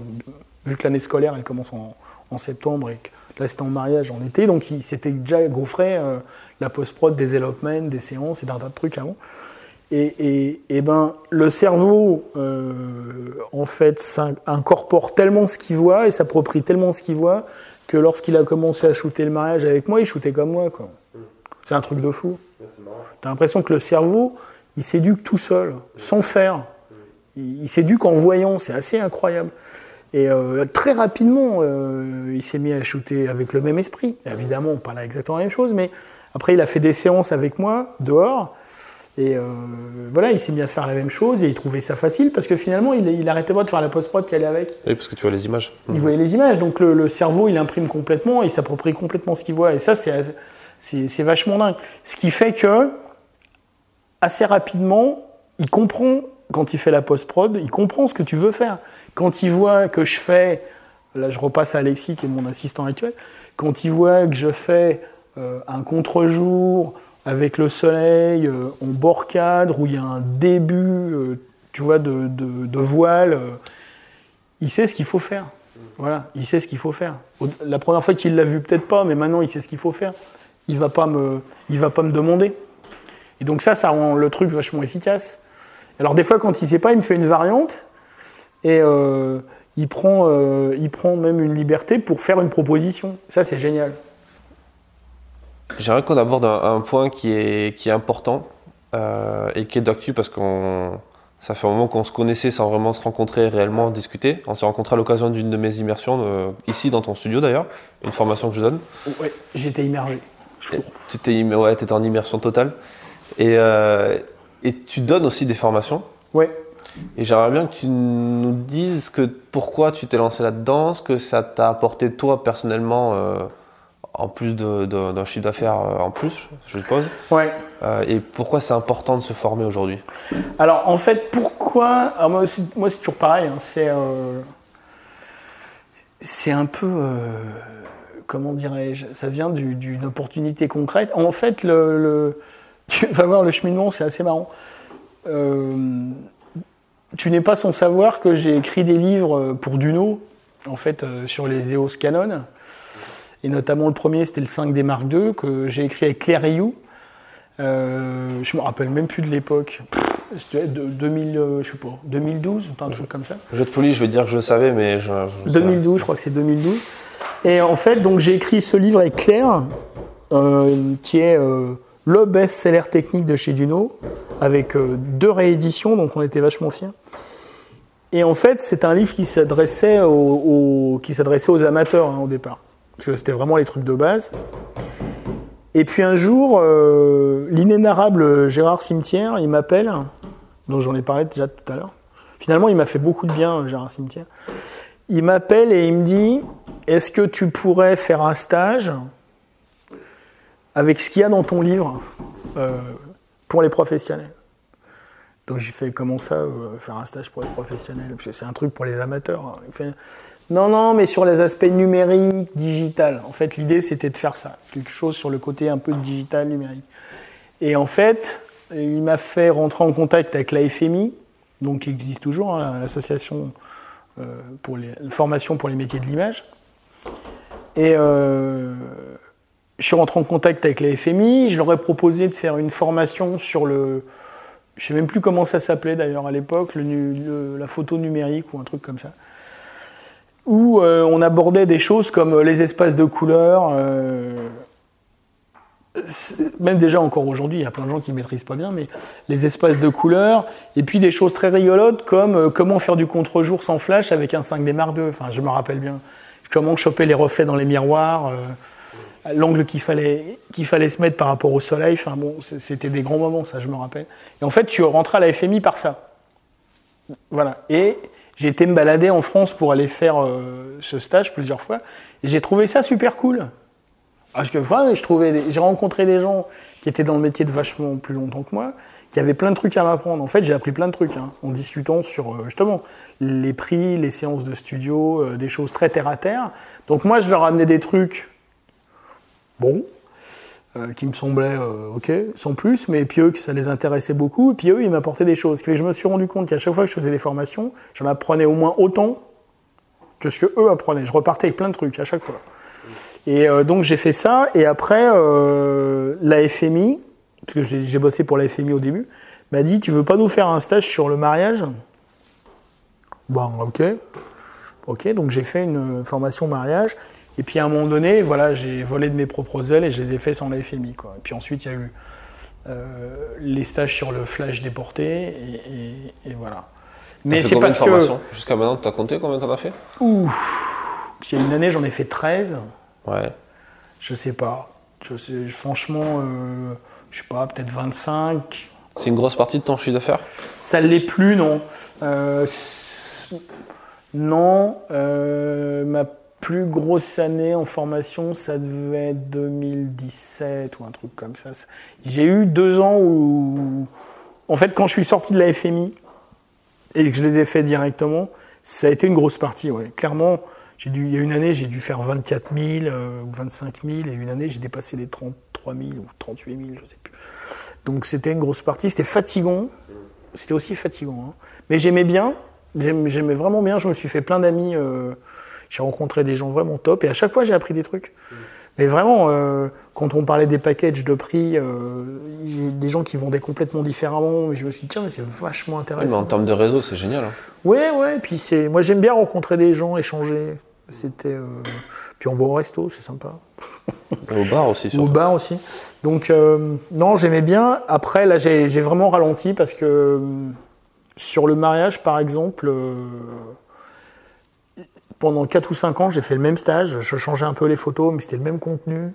vu que l'année scolaire elle commence en, en septembre et que là c'était en mariage en été, donc il s'était déjà gaufré euh, la post-prod, des elopements, des séances et d'un tas de trucs avant. Et, et, et ben, le cerveau, euh, en fait, incorpore tellement ce qu'il voit et s'approprie tellement ce qu'il voit que lorsqu'il a commencé à shooter le mariage avec moi, il shootait comme moi. quoi. C'est un truc de fou. T'as l'impression que le cerveau, il s'éduque tout seul, sans faire. Il, il s'éduque en voyant, c'est assez incroyable. Et euh, très rapidement, euh, il s'est mis à shooter avec le même esprit. Évidemment, pas là exactement la même chose, mais après, il a fait des séances avec moi, dehors. Et euh, voilà, il s'est mis à faire la même chose et il trouvait ça facile parce que finalement, il, il arrêtait pas de faire la post-prod qui allait avec. Oui, parce que tu vois les images. Il voyait les images, donc le, le cerveau, il imprime complètement, il s'approprie complètement ce qu'il voit. Et ça, c'est vachement dingue. Ce qui fait que, assez rapidement, il comprend, quand il fait la post-prod, il comprend ce que tu veux faire. Quand il voit que je fais, là je repasse à Alexis qui est mon assistant actuel, quand il voit que je fais euh, un contre-jour avec le soleil euh, en bord cadre, où il y a un début, euh, tu vois, de, de- de voile, il sait ce qu'il faut faire. Voilà, il sait ce qu'il faut faire. La première fois qu'il l'a vu, peut-être pas, mais maintenant il sait ce qu'il faut faire. Il va pas me, il va pas me demander. Et donc ça, ça rend le truc vachement efficace. Alors des fois, quand il sait pas, il me fait une variante et euh, il prend, euh, il prend même une liberté pour faire une proposition. Ça, c'est génial. J'aimerais qu'on aborde un, un point qui est, qui est important euh, et qui est d'actu parce qu'on Ça fait un moment qu'on se connaissait sans vraiment se rencontrer réellement, discuter. On s'est rencontrés à l'occasion d'une de mes immersions, euh, ici dans ton studio d'ailleurs, une formation que je donne. Ouais, j'étais immergé. Tu étais ouais, étais en immersion totale. Et, euh, et tu donnes aussi des formations. Ouais. Et j'aimerais bien que tu nous dises que pourquoi tu t'es lancé là-dedans, ce que ça t'a apporté toi personnellement, euh, en plus d'un chiffre d'affaires euh, en plus, je suppose. Ouais. Euh, et pourquoi c'est important de se former aujourd'hui? Alors en fait, pourquoi alors, Moi, aussi- moi, c'est toujours pareil. hein, c'est euh, c'est un peu comment dirais-je Ça vient du- d'une opportunité concrète. En fait, le, le- [laughs] tu vas voir le cheminement, c'est assez marrant. Euh, tu n'es pas sans savoir que j'ai écrit des livres pour Duno, en fait, euh, sur les EOS Canon. Et notamment le premier, c'était le 5D Mark II, que j'ai écrit avec Claire Rioux. Euh, je me rappelle même plus de l'époque. C'était de 2000, euh, je sais pas, 2012 ou un truc comme ça. Je te polis, je vais dire que je le savais, mais je. je- 2012, je crois que c'est 2012. Et en fait, donc j'ai écrit ce livre avec Claire, euh, qui est euh, le best-seller technique de chez Duno, avec euh, deux rééditions, donc on était vachement fiers. Et en fait, c'est un livre qui s'adressait aux, amateurs hein, au départ, parce que c'était vraiment les trucs de base. Et puis un jour, euh, l'inénarrable Gérard Cimetière, il m'appelle, dont j'en ai parlé déjà tout à l'heure. Finalement, il m'a fait beaucoup de bien, Gérard Cimetière. Il m'appelle et il me dit Est-ce que tu pourrais faire un stage? Avec ce qu'il y a dans ton livre euh, pour les professionnels Donc j'ai fait Comment ça, euh, faire un stage pour les professionnels? Parce que c'est un truc pour les amateurs. hein. Non, non, mais sur les aspects numériques, digital. En fait, l'idée, c'était de faire ça. Quelque chose sur le côté un peu digital, numérique. Et en fait, il m'a fait rentrer en contact avec la FMI, donc qui existe toujours, hein, l'association euh, pour les formation pour les métiers de l'image. Et euh, je suis rentré en contact avec la FMI. Je leur ai proposé de faire une formation sur le, je sais même plus comment ça s'appelait d'ailleurs à l'époque, la photo numérique ou un truc comme ça, où euh, on abordait des choses comme euh, les espaces de couleurs. euh, même déjà encore aujourd'hui, il y a plein de gens qui ne maîtrisent pas bien, mais les espaces de couleurs, et puis des choses très rigolotes comme comment faire du contre-jour sans flash avec un 5D Mark II, enfin je me rappelle bien, comment choper les reflets dans les miroirs, l'angle qu'il fallait, qu'il fallait se mettre par rapport au soleil, enfin bon, c'était des grands moments, ça je me rappelle. Et en fait, suis rentré à la FMI par ça. Voilà, et j'ai été me balader en France pour aller faire euh, ce stage plusieurs fois, et j'ai trouvé ça super cool. Parce que voilà, je trouvais, j'ai rencontré des gens qui étaient dans le métier de vachement plus longtemps que moi, qui avaient plein de trucs à m'apprendre. En fait, j'ai appris plein de trucs hein, en discutant sur euh, justement les prix, les séances de studio, euh, des choses très terre à terre. Donc moi, je leur amenais des trucs, bon, euh, qui me semblaient euh, ok, sans plus, mais puis eux, ça les intéressait beaucoup, et puis eux, ils m'apportaient des choses. Ce je me suis rendu compte qu'à chaque fois que je faisais des formations, j'en apprenais au moins autant que ce que eux apprenaient. Je repartais avec plein de trucs à chaque fois. Et euh, donc j'ai fait ça, et après, la FMI, parce que j'ai bossé pour la FMI au début, m'a dit Tu veux pas nous faire un stage sur le mariage? Bon, ok. Ok, donc j'ai fait une formation mariage, et puis à un moment donné, voilà, j'ai volé de mes propres ailes et je les ai fait sans la FMI. Quoi. Et puis ensuite, il y a eu euh, les stages sur le flash déporté, et, et- et voilà. Mais c'est parce que. Jusqu'à maintenant, tu as compté combien t'en as fait? Ouh, il y a une année, j'en ai fait 13. Ouais. Je sais pas. Je sais, franchement, euh, je sais pas, peut-être 25. C'est une grosse partie de ton chiffre d'affaires? Ça l'est plus, non. Euh, non, euh, ma plus grosse année en formation, ça devait être 2017 ou un truc comme ça. J'ai eu deux ans où, en fait, quand je suis sorti de la FMI et que je les ai fait directement, ça a été une grosse partie. Clairement, dû, il y a une année, j'ai dû faire 24 000 euh, ou 25 000, et une année, j'ai dépassé les 33 000 ou 38 000, je sais plus. Donc c'était une grosse partie. C'était fatigant. C'était aussi fatigant. hein. Mais j'aimais bien. J'aim- J'aimais vraiment bien. Je me suis fait plein d'amis. euh, j'ai rencontré des gens vraiment top. Et à chaque fois, j'ai appris des trucs. Mais vraiment, euh, quand on parlait des packages de prix, euh, des gens qui vendaient complètement différemment. Je me suis dit, tiens, mais c'est vachement Oui, mais intéressant. en termes de réseau, c'est génial. hein. Ouais, ouais. Puis c'est, moi, j'aime bien rencontrer des gens, échanger. C'était. euh, Puis on va au resto, c'est sympa. [laughs] Au bar aussi, Au surtout. bar aussi. Donc, non, j'aimais bien. Après, là, j'ai vraiment ralenti parce que sur le mariage, par exemple, pendant 4 ou 5 ans, j'ai fait le même stage. Je changeais un peu les photos, mais c'était le même contenu.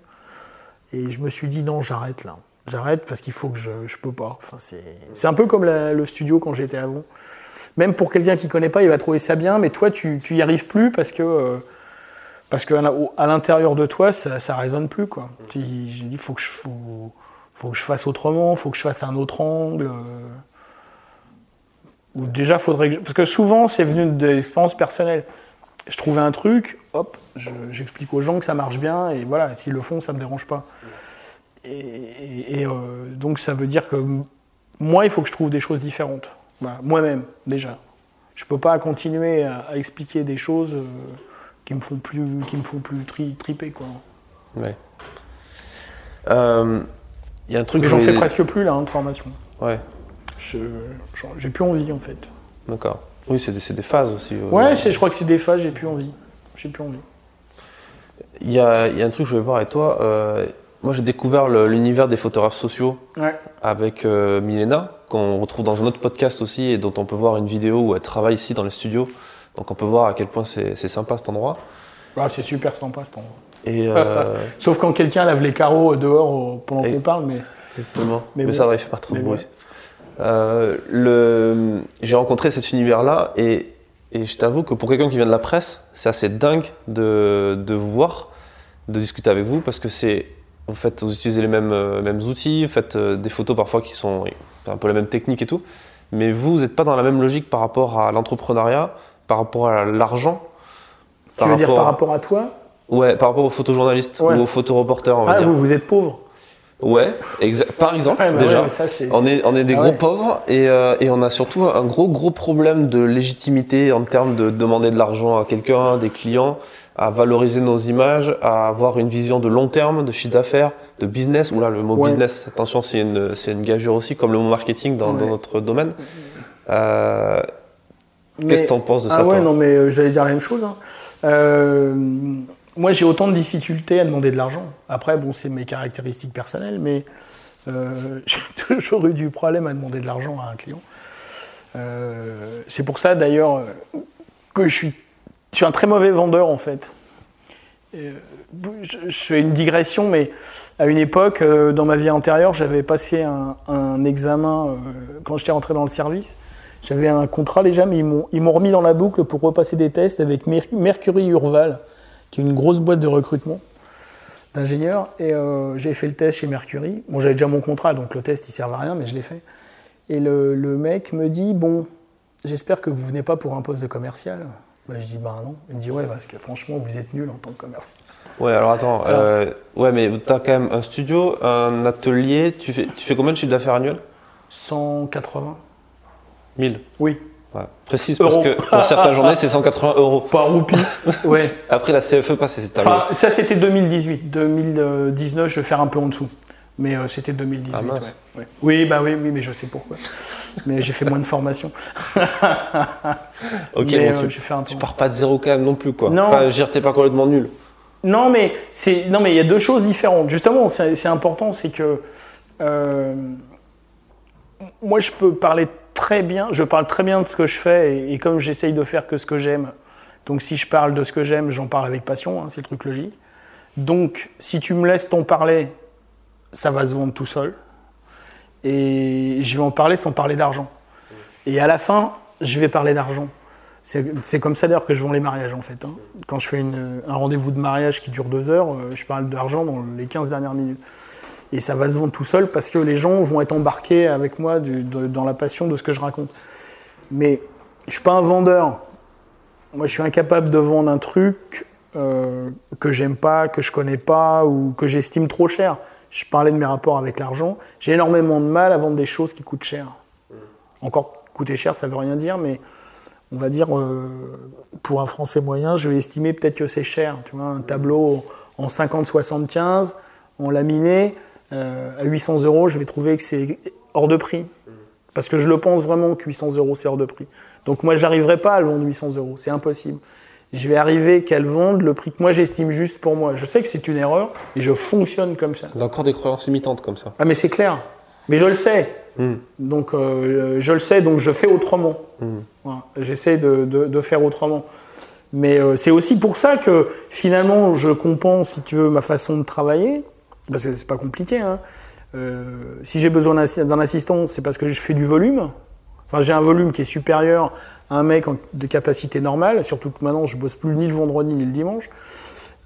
Et je me suis dit, non, j'arrête là. J'arrête parce qu'il faut que je, je peux pas. Enfin, c'est, un peu comme le studio quand j'étais avant. Même pour quelqu'un qui connaît pas, il va trouver ça bien, mais toi, tu, tu arrives plus parce que, euh, parce que à l'intérieur de toi, ça, ça résonne plus, quoi. Tu- J'ai dit, faut que je, faut, faut que je fasse autrement, faut que je fasse un autre angle. euh. Ou déjà, faudrait que je- parce que souvent, c'est venu de l'expérience personnelle. Je trouvais un truc, hop, je- j'explique aux gens que ça marche bien, et voilà, s'ils le font, ça me dérange pas. Et, et- et, euh, donc, ça veut dire que moi, il faut que je trouve des choses différentes. Voilà, moi-même, déjà. Je peux pas continuer à, à expliquer des choses euh, qui me font plus, qui me font plus tri- triper, quoi. Ouais. Euh, Il y a un truc J'en je fais presque plus là, hein, de formation. Ouais, J'ai plus envie, en fait. d'accord. Oui, c'est des, phases aussi. euh. Ouais, je crois que c'est des phases, j'ai plus envie. J'ai plus envie. Il y a, il y a un truc que je voulais voir avec toi. euh, moi, j'ai découvert l'univers des photographes sociaux Ouais. avec euh, Milena, qu'on retrouve dans un autre podcast aussi et dont on peut voir une vidéo où elle travaille ici dans les studios. Donc on peut voir à quel point c'est sympa cet endroit. Ah, c'est super sympa cet endroit. Et euh, [laughs] Sauf quand quelqu'un lave les carreaux dehors pendant qu'on parle, mais exactement. Mais Mais, bon. ça va, il fait pas trop de bruit. ouais. Euh, le, j'ai rencontré cet univers-là et, et je t'avoue que pour quelqu'un qui vient de la presse, c'est assez dingue de, de vous voir, de discuter avec vous parce que c'est, vous faites, vous utilisez les mêmes, euh, mêmes outils, vous faites euh, des photos parfois qui sont un peu la même technique et tout, mais vous, vous n'êtes pas dans la même logique par rapport à l'entrepreneuriat, par rapport à l'argent. tu veux dire par rapport à toi? Ouais, par rapport aux photojournalistes Ouais. ou aux photoreporters, on va Ah, dire. vous, vous êtes pauvre. Ouais, par exemple, Ouais, bah déjà. ouais, ça, c'est- On est, on est des Ah gros ouais. pauvres et, euh, et on a surtout un gros gros problème de légitimité en termes de demander de l'argent à quelqu'un, des clients, à valoriser nos images, à avoir une vision de long terme, de chiffre d'affaires, de business. Oula, le mot business, attention, c'est une, c'est une gageure aussi, comme le mot marketing dans, notre domaine. Euh, Mais- Qu'est-ce que t'en penses de ça Ah ouais, toi? non, mais euh, j'allais dire la même chose. hein. Euh, moi, j'ai autant de difficultés à demander de l'argent. Après, bon, c'est mes caractéristiques personnelles, mais euh, [laughs] j'ai toujours eu du problème à demander de l'argent à un client. Euh, c'est pour ça, d'ailleurs, euh, que je suis, je suis un très mauvais vendeur, en fait. Je, fais une digression, mais à une époque, dans ma vie antérieure, j'avais passé un, un examen quand j'étais rentré dans le service. J'avais un contrat déjà, mais ils m'ont, remis dans la boucle pour repasser des tests avec Mer- Mercury Urval, qui est une grosse boîte de recrutement d'ingénieurs. Et euh, j'ai fait le test chez Mercury. Bon, j'avais déjà mon contrat, donc le test, il servait à rien, mais je l'ai fait. Et le, le mec me dit, bon, j'espère que vous venez pas pour un poste de commercial. Bah, je dis, bah non. Il me dit, ouais, parce que franchement, vous êtes nul en tant que commercial. Ouais, alors attends. euh, ouais, mais t'as quand même un studio, un atelier. Tu fais, tu fais combien de chiffre d'affaires annuel 180 1000. Oui. Ouais. Précise parce Euros. que pour certaines journées, c'est 180 euros. Pas roupie. [laughs] ouais. Après la CFE passe, c'est terminé. Enfin, ça c'était 2018. 2019, je vais faire un peu en dessous. Mais euh, c'était 2018. Ah, mince. ouais, ouais. Oui, bah oui, oui, mais je sais pourquoi. mais j'ai fait moins de formation. [laughs] Ok, mais, donc euh, tu, fait un tu pars pas de zéro quand même non plus quoi. Non. Enfin, je t'es pas complètement nul. Non, mais c'est non, mais il y a deux choses différentes. Justement, c'est important, c'est que euh, moi, je peux parler très bien. Je parle très bien de ce que je fais, et, comme j'essaye de faire que ce que j'aime, donc si je parle de ce que j'aime, j'en parle avec passion. hein, c'est le truc logique. Donc, si tu me laisses t'en parler, ça va se vendre tout seul. Et je vais en parler sans parler d'argent. Et à la fin, je vais parler d'argent. C'est comme ça d'ailleurs que je vends les mariages en fait. hein. Quand je fais un rendez-vous de mariage qui dure deux heures, euh, je parle d'argent dans les 15 dernières minutes. Et ça va se vendre tout seul parce que les gens vont être embarqués avec moi dans la passion de ce que je raconte. Mais je suis pas un vendeur. Moi, je suis incapable de vendre un truc euh, que j'aime pas, que je connais pas ou que j'estime trop cher. Je parlais de mes rapports avec l'argent. J'ai énormément de mal à vendre des choses qui coûtent cher. Encore coûter cher, ça veut rien dire, mais on va dire euh, pour un Français moyen, je vais estimer peut-être que c'est cher. Tu vois, un tableau en 50-75, en laminé, euh, à 800 euros, je vais trouver que c'est hors de prix. Parce que je le pense vraiment que 800 euros, c'est hors de prix. Donc moi, j'arriverai pas à le vendre 800 euros, c'est impossible. Je vais arriver qu'elle vende le prix que moi j'estime juste pour moi. Je sais que c'est une erreur et je fonctionne comme ça. T'as encore des croyances limitantes comme ça. Ah mais c'est clair. Mais je le sais. Hmm. Donc euh, je le sais, donc je fais autrement. Hmm. Voilà. J'essaie de, de- de faire autrement. Mais euh, c'est aussi pour ça que finalement je compense, si tu veux, ma façon de travailler, parce que c'est pas compliqué. hein. Euh, si j'ai besoin d'un assi- d'un assistant, c'est parce que je fais du volume. Enfin, j'ai un volume qui est supérieur à un mec de capacité normale, surtout que maintenant je bosse plus ni le vendredi ni le dimanche,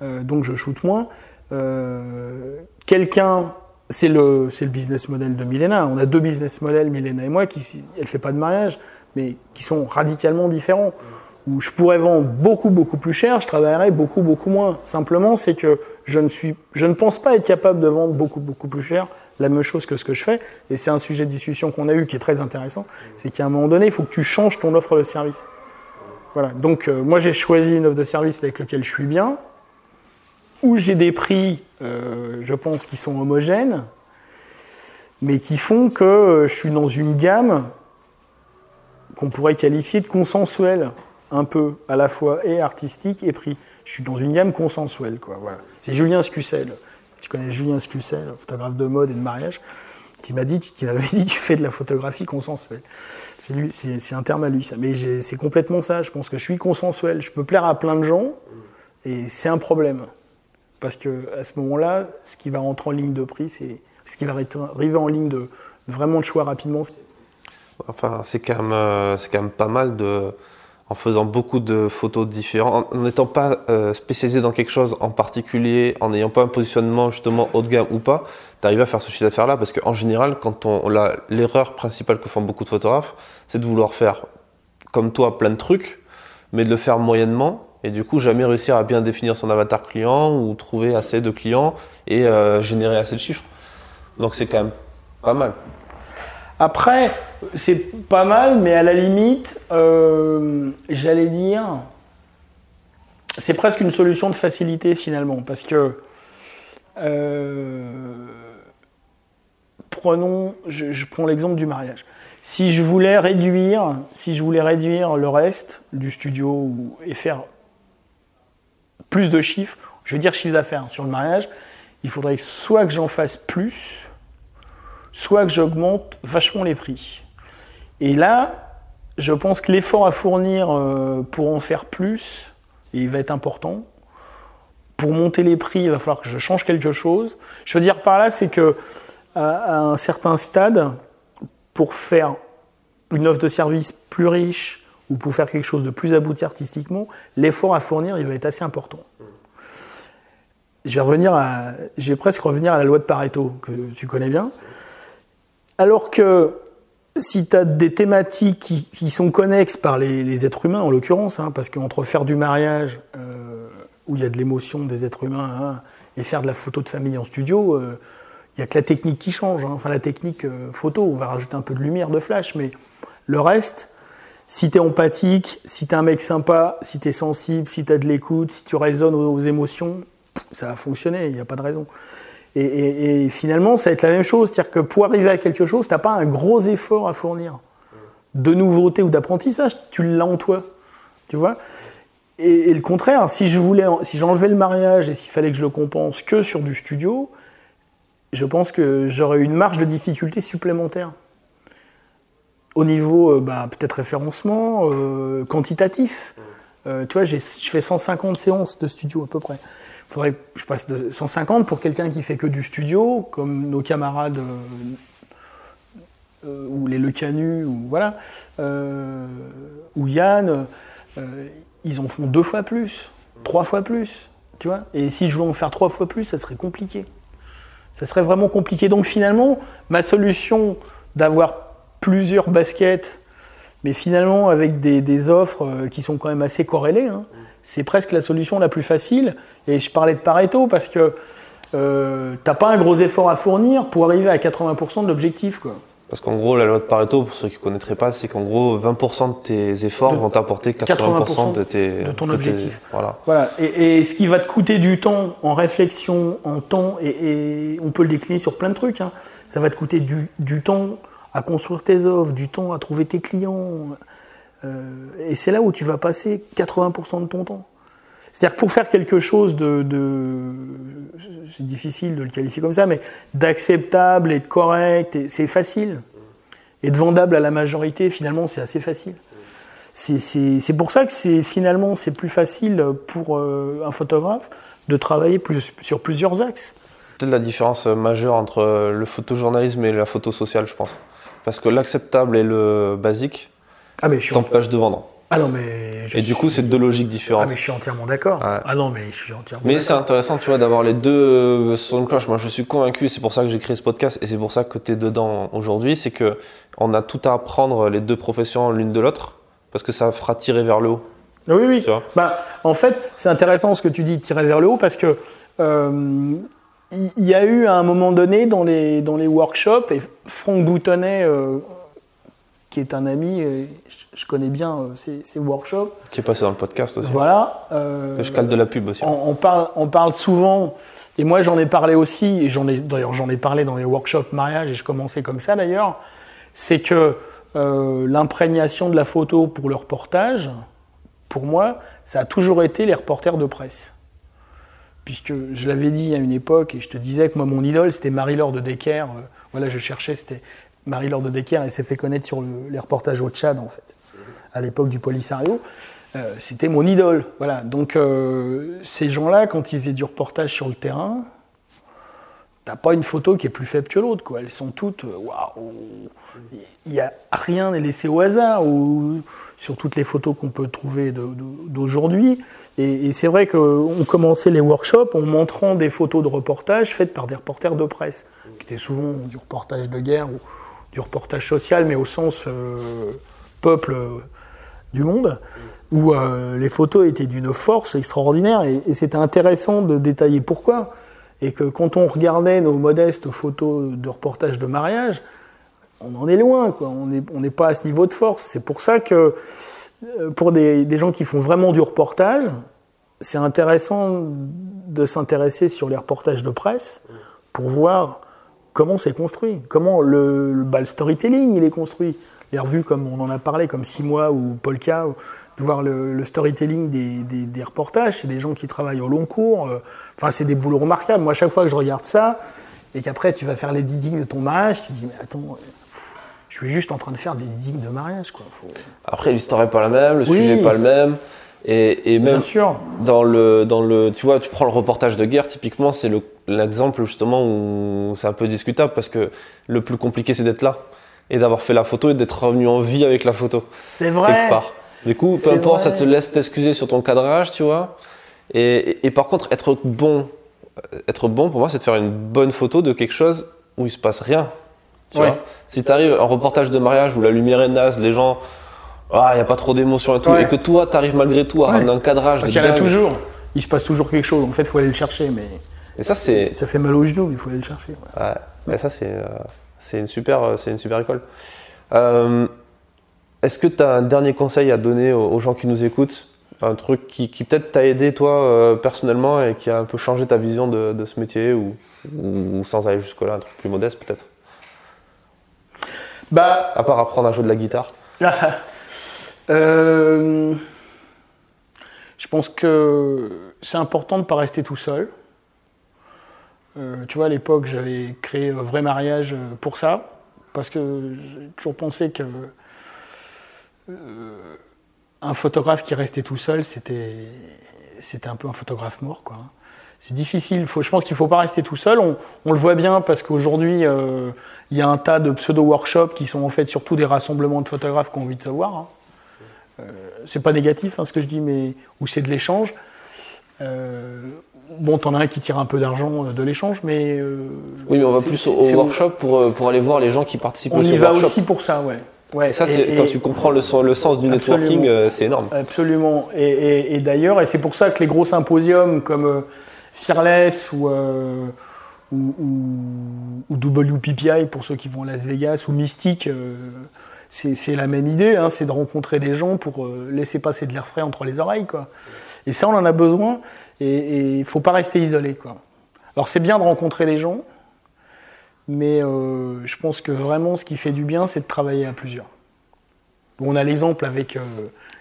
Euh, donc je shoot moins. Euh, Quelqu'un, c'est le, c'est le business model de Milena. On a deux business models, Milena et moi, qui, elle fait pas de mariage, mais qui sont radicalement différents. Où je pourrais vendre beaucoup, beaucoup plus cher, je travaillerais beaucoup, beaucoup moins. Simplement, c'est que je ne suis, je ne pense pas être capable de vendre beaucoup, beaucoup plus cher la même chose que ce que je fais. Et c'est un sujet de discussion qu'on a eu qui est très intéressant. C'est qu'à un moment donné, il faut que tu changes ton offre de service. Voilà. Donc, euh, moi, j'ai choisi une offre de service avec laquelle je suis bien, où j'ai des prix, euh, je pense, qui sont homogènes, mais qui font que euh, je suis dans une gamme qu'on pourrait qualifier de consensuelle, un peu, à la fois et artistique et prix. Je suis dans une gamme consensuelle, quoi. Voilà. C'est Julien Scucel. Tu connais Julien Scucel, photographe de mode et de mariage, qui m'a dit, qui m'avait dit, tu fais de la photographie consensuelle. C'est lui, c'est un terme à lui, ça. Mais c'est complètement ça. Je pense que je suis consensuel. Je peux plaire à plein de gens, et c'est un problème. Parce que à ce moment-là, ce qui va rentrer en ligne de prix, c'est ce qui va arriver en ligne de vraiment de choix rapidement. Enfin, c'est quand même, euh, c'est quand même pas mal de, en faisant beaucoup de photos différentes, en n'étant pas euh, spécialisé dans quelque chose en particulier, en n'ayant pas un positionnement justement haut de gamme ou pas, d'arriver à faire ce chiffre d'affaires là, parce qu'en général, quand on, la- l'erreur principale que font beaucoup de photographes, c'est de vouloir faire comme toi plein de trucs, mais de le faire moyennement. Et du coup, jamais réussir à bien définir son avatar client ou trouver assez de clients et euh, générer assez de chiffres. Donc c'est quand même pas mal. Après, c'est pas mal, mais à la limite, euh, j'allais dire, c'est presque une solution de facilité finalement, parce que euh, prenons, je, prends l'exemple du mariage. Si je voulais réduire, si je voulais réduire le reste du studio et faire plus de chiffres, je veux dire chiffre d'affaires sur le mariage, il faudrait soit que j'en fasse plus, soit que j'augmente vachement les prix. Et là, je pense que l'effort à fournir euh, pour en faire plus, il va être important. Pour monter les prix, il va falloir que je change quelque chose. Je veux dire par là, c'est que à, un certain stade, pour faire une offre de service plus riche ou pour faire quelque chose de plus abouti artistiquement, l'effort à fournir, il va être assez important. Je vais revenir à, je vais presque revenir à la loi de Pareto que tu connais bien. Alors que si tu as des thématiques qui, sont connexes par les, êtres humains, en l'occurrence, hein, parce qu'entre faire du mariage, euh, où il y a de l'émotion des êtres humains, hein, et faire de la photo de famille en studio, euh, il n'y a que la technique qui change. hein. Enfin, la technique euh, photo, on va rajouter un peu de lumière, de flash, mais le reste, si tu es empathique, si tu es un mec sympa, si tu es sensible, si tu as de l'écoute, si tu résonnes aux, aux émotions, ça va fonctionner, il n'y a pas de raison. Et, finalement, ça va être la même chose. C'est-à-dire que pour arriver à quelque chose, tu n'as pas un gros effort à fournir de nouveauté ou d'apprentissage, tu l'as en toi. Tu vois? Et, le contraire, si je voulais, si j'enlevais le mariage et s'il fallait que je le compense que sur du studio, je pense que j'aurais une marge de difficulté supplémentaire. Au niveau, euh, bah, peut-être référencement, euh, quantitatif. Euh, tu vois, je fais 150 séances de studio à peu près. Il faudrait que je passe de 150 pour quelqu'un qui fait que du studio, comme nos camarades euh, euh, ou les Le Canu, ou voilà, euh, ou Yann, ils en font deux fois plus, trois fois plus, tu vois. Et si je voulais en faire trois fois plus, ça serait compliqué. Ça serait vraiment compliqué. Donc finalement, ma solution d'avoir plusieurs baskets, mais finalement avec des, offres qui sont quand même assez corrélées, hein, c'est presque la solution la plus facile. Et je parlais de Pareto parce que euh, t'as pas un gros effort à fournir pour arriver à 80% de l'objectif. quoi. Parce qu'en gros, la loi de Pareto, pour ceux qui ne connaîtraient pas, c'est qu'en gros, 20% de tes efforts De- vont t'apporter 80%, de, tes, de ton objectif. voilà. Voilà. Et, et ce qui va te coûter du temps en réflexion, en temps, et, et on peut le décliner sur plein de trucs. hein. Ça va te coûter du, du temps à construire tes offres, du temps à trouver tes clients. Euh, et c'est là où tu vas passer 80% de ton temps. C'est-à-dire que pour faire quelque chose de, de- c'est difficile de le qualifier comme ça, mais d'acceptable et de correct, et c'est facile. être vendable à la majorité, finalement, c'est assez facile. C'est- C'est c'est pour ça que c'est finalement c'est plus facile pour euh, un photographe de travailler sur plusieurs axes. Peut-être la différence majeure entre le photojournalisme et la photo sociale, je pense. Parce que l'acceptable et le basique Ah mais je suis de vendre. ah non mais je Et du coup, c'est deux logiques ah différentes. mais je suis entièrement d'accord. Ouais. Ah non mais je suis entièrement. Mais c'est intéressant, tu vois, d'avoir les deux euh, sons de cloche. Moi, je suis convaincu, c'est pour ça que j'ai créé ce podcast et c'est pour ça que tu es dedans aujourd'hui, c'est que on a tout à apprendre les deux professions l'une de l'autre parce que ça fera tirer vers le haut, Oui oui. tu vois? Bah, en fait, c'est intéressant ce que tu dis, tirer vers le haut, parce que euh, il y a eu à un moment donné dans les, dans les workshops, et Franck Boutonnet, euh, qui est un ami, je, connais bien euh, ces, ces workshops, Qui est passé dans le podcast aussi. voilà. euh, Je cale de la pub aussi. on, on parle, on parle souvent, et moi j'en ai parlé aussi, et j'en ai d'ailleurs j'en ai parlé dans les workshops mariage, et je commençais comme ça d'ailleurs, c'est que euh, l'imprégnation de la photo pour le reportage, pour moi, ça a toujours été les reporters de presse. Puisque je l'avais dit à une époque, et je te disais que moi mon idole c'était Marie-Laure de Decker, euh, voilà je cherchais, c'était Marie-Laure de Decker, elle s'est fait connaître sur le- les reportages au Tchad en fait, à l'époque du Polisario. Euh, c'était mon idole. Voilà. Donc euh, ces gens-là, quand ils faisaient du reportage sur le terrain, t'as pas une photo qui est plus faible que l'autre. Quoi. Elles sont toutes, euh, waouh, il n'y a rien n'est laissé au hasard sur toutes les photos qu'on peut trouver d'aujourd'hui. Et, c'est vrai qu'on commençait les workshops en montrant des photos de reportage faites par des reporters de presse, qui étaient souvent du reportage de guerre du reportage social, mais au sens euh, peuple euh, du monde, où euh, les photos étaient d'une force extraordinaire. Et, c'était intéressant de détailler pourquoi. Et que quand on regardait nos modestes photos de reportage de mariage, on en est loin, quoi. On n'est pas à ce niveau de force. C'est pour ça que pour des, des gens qui font vraiment du reportage, c'est intéressant de s'intéresser sur les reportages de presse pour voir comment c'est construit, comment le, le, bah, le storytelling il est construit. Les revues, comme on en a parlé, comme Six mois ou Polka, ou- de voir le, le storytelling des, des- des reportages, c'est des gens qui travaillent au long cours. euh, Enfin, c'est des boulots remarquables. Moi, à chaque fois que je regarde ça, et qu'après tu vas faire les diggings de ton mariage, tu te dis, mais attends, euh, je suis juste en train de faire des diggings de mariage, quoi. Faut- Après, l'histoire est pas la même, le Oui. sujet est pas le même. Et, et même Bien sûr. dans le, dans le, tu vois, tu prends le reportage de guerre, typiquement, c'est le- l'exemple justement où c'est un peu discutable parce que le plus compliqué, c'est d'être là et d'avoir fait la photo et d'être revenu en vie avec la photo C'est vrai. quelque part. Du coup, peu importe, ça te laisse t'excuser sur ton cadrage, tu vois. Et, et, et par contre, être bon, euh, être bon pour moi, c'est de faire une bonne photo de quelque chose où il se passe rien. Tu Ouais. vois si tu arrives un reportage de mariage où la lumière est naze, les gens, ah, il n'y a pas trop d'émotion et tout, Ouais. et que toi, tu arrives malgré tout à Ouais. ramener un cadrage Parce qu'il y en a toujours. Il se passe toujours quelque chose. En fait, il faut aller le chercher, mais Et ça, c'est, ça fait mal aux genoux, il faut aller le chercher. ouais. Ouais, mais ça, c'est, euh, c'est une super, euh, c'est une super école. Euh, est-ce que tu as un dernier conseil à donner aux, aux gens qui nous écoutent? Un truc qui, qui peut-être t'a aidé, toi, euh, personnellement, et qui a un peu changé ta vision de, de ce métier, ou, ou sans aller jusque-là, un truc plus modeste, peut-être? Bah, À part apprendre à jouer de la guitare. [laughs] Euh, je pense que c'est important de ne pas rester tout seul. Euh, tu vois, à l'époque, j'avais créé un vrai mariage euh, pour ça, parce que j'ai toujours pensé que euh, un photographe qui restait tout seul, c'était c'était un peu un photographe mort, quoi. C'est difficile. Je pense qu'il ne faut pas rester tout seul. On, le voit bien parce qu'aujourd'hui, il y a un tas de pseudo-workshops qui sont en fait surtout des rassemblements de photographes qui ont envie de savoir. hein. Euh, c'est pas négatif hein, ce que je dis, mais où c'est de l'échange. Bon, t'en as un qui tire un peu d'argent euh, de l'échange, mais euh, Oui, mais on va plus au, au workshop pour, euh, pour aller voir les gens qui participent On aussi y au va workshop. aussi pour ça, ouais. ouais. Et ça, Et- quand et- tu comprends le, sen- le sens du networking, c'est énorme. Absolument. Et, d'ailleurs, et c'est pour ça que les gros symposiums comme Fearless ou, euh, ou, ou- ou WPPI pour ceux qui vont à Las Vegas ou Mystique, euh, c'est la même idée, hein, c'est de rencontrer des gens pour laisser passer de l'air frais entre les oreilles. Quoi. Et ça, on en a besoin et il faut pas rester isolé. Quoi. Alors c'est bien de rencontrer des gens, mais euh, je pense que vraiment ce qui fait du bien, c'est de travailler à plusieurs. On a l'exemple avec euh,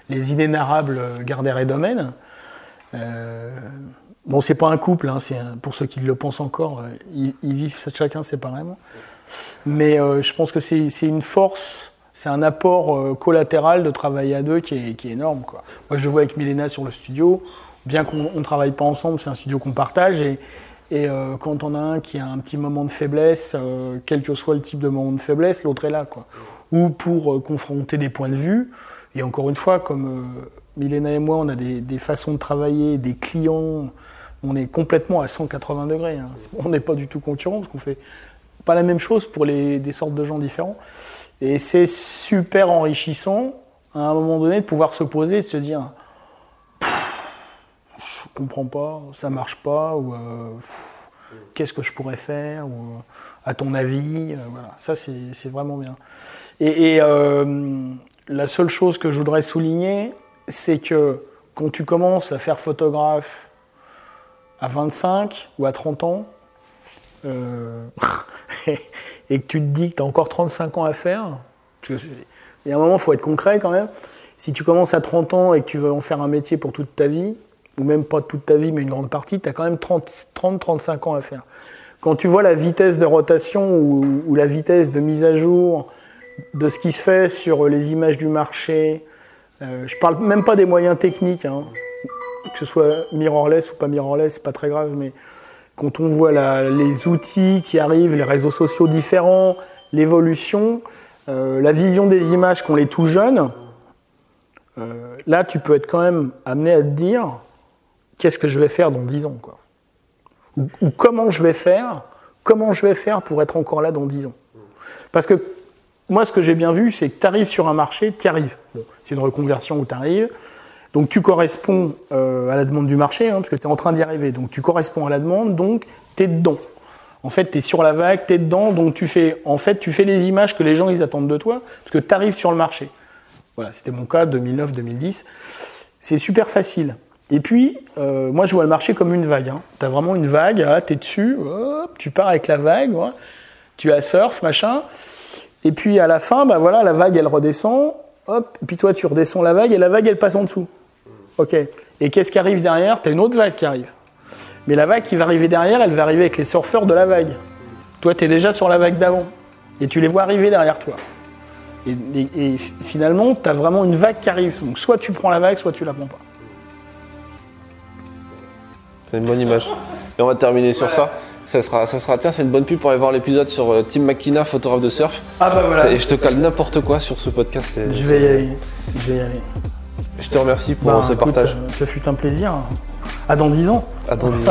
les inénarrables Gardère et Domaine. Euh, bon, c'est pas un couple, hein, pour ceux qui le pensent encore, euh, ils, ils vivent chacun séparément. Mais euh, je pense que c'est une force, c'est un apport euh, collatéral de travailler à deux qui est, qui est énorme. Quoi. Moi, je le vois avec Milena sur le studio. Bien qu'on ne travaille pas ensemble, c'est un studio qu'on partage. Et, et euh, quand on a un qui a un petit moment de faiblesse, euh, quel que soit le type de moment de faiblesse, l'autre est là. Quoi. Ou pour euh, confronter des points de vue. Et encore une fois, comme Milena et moi, on a des, des façons de travailler, des clients, on est complètement à 180 degrés. hein. On n'est pas du tout concurrents parce qu'on fait pas la même chose pour les, des sortes de gens différents. Et c'est super enrichissant à un moment donné de pouvoir se poser et de se dire comprends pas, ça marche pas, ou euh, qu'est-ce que je pourrais faire, ou euh, à ton avis, euh, voilà, ça c'est vraiment bien. Et, la seule chose que je voudrais souligner, c'est que quand tu commences à faire photographe à 25 ou à 30 ans, [laughs] et que tu te dis que tu as encore 35 ans à faire, parce que il y a un moment, il faut être concret quand même. Si tu commences à 30 ans et que tu veux en faire un métier pour toute ta vie, ou même pas toute ta vie, mais une grande partie, tu as quand même 30-35 ans à faire. Quand tu vois la vitesse de rotation ou, la vitesse de mise à jour de ce qui se fait sur les images du marché, euh, je parle même pas des moyens techniques, hein, que ce soit mirrorless ou pas mirrorless, c'est pas très grave, mais quand on voit les outils qui arrivent, les réseaux sociaux différents, l'évolution, euh, la vision des images qu'ont les tout jeunes, euh, là tu peux être quand même amené à te dire qu'est-ce que je vais faire dans 10 ans quoi. Ou, comment je vais faire, comment je vais faire pour être encore là dans 10 ans. Parce que moi ce que j'ai bien vu c'est que tu arrives sur un marché, tu arrives. Bon, c'est une reconversion où tu arrives. Donc tu corresponds euh, à la demande du marché, hein, parce que tu es en train d'y arriver. Donc tu corresponds à la demande, donc tu es dedans. En fait, tu es sur la vague, tu es dedans, donc tu fais, en fait, tu fais les images que les gens ils attendent de toi, parce que tu arrives sur le marché. Voilà, c'était mon cas 2009-2010. C'est super facile. Et puis, euh, moi, je vois le marché comme une vague. Hein. Tu as vraiment une vague, tu es dessus, hop, tu pars avec la vague, tu as surf, machin. Et puis à la fin, bah voilà, la vague elle redescend, hop, et puis toi tu redescends la vague et la vague elle passe en dessous. Ok. Et qu'est-ce qui arrive derrière? T'as une autre vague qui arrive. Mais la vague qui va arriver derrière, elle va arriver avec les surfeurs de la vague. Toi, tu es déjà sur la vague d'avant. Et tu les vois arriver derrière toi. Et finalement, tu as vraiment une vague qui arrive. Donc soit tu prends la vague, soit tu la prends pas. C'est une bonne image. Et on va terminer sur ça. Ça sera, ça sera, tiens, c'est une bonne pub pour aller voir l'épisode sur euh, Tim McKenna, photographe de surf. Ah bah voilà. Et je te cale n'importe quoi sur ce podcast. et- Je vais y aller. Je vais y aller. Je te remercie pour Bah, ce écoute, partage. Ce fut un plaisir. À dans 10 ans. Attends, dis- [laughs]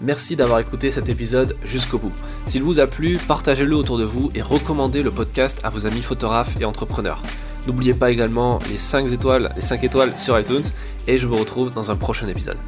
Merci d'avoir écouté cet épisode jusqu'au bout. S'il vous a plu, partagez-le autour de vous et recommandez le podcast à vos amis photographes et entrepreneurs. N'oubliez pas également les 5 étoiles, les 5 étoiles sur iTunes et je vous retrouve dans un prochain épisode.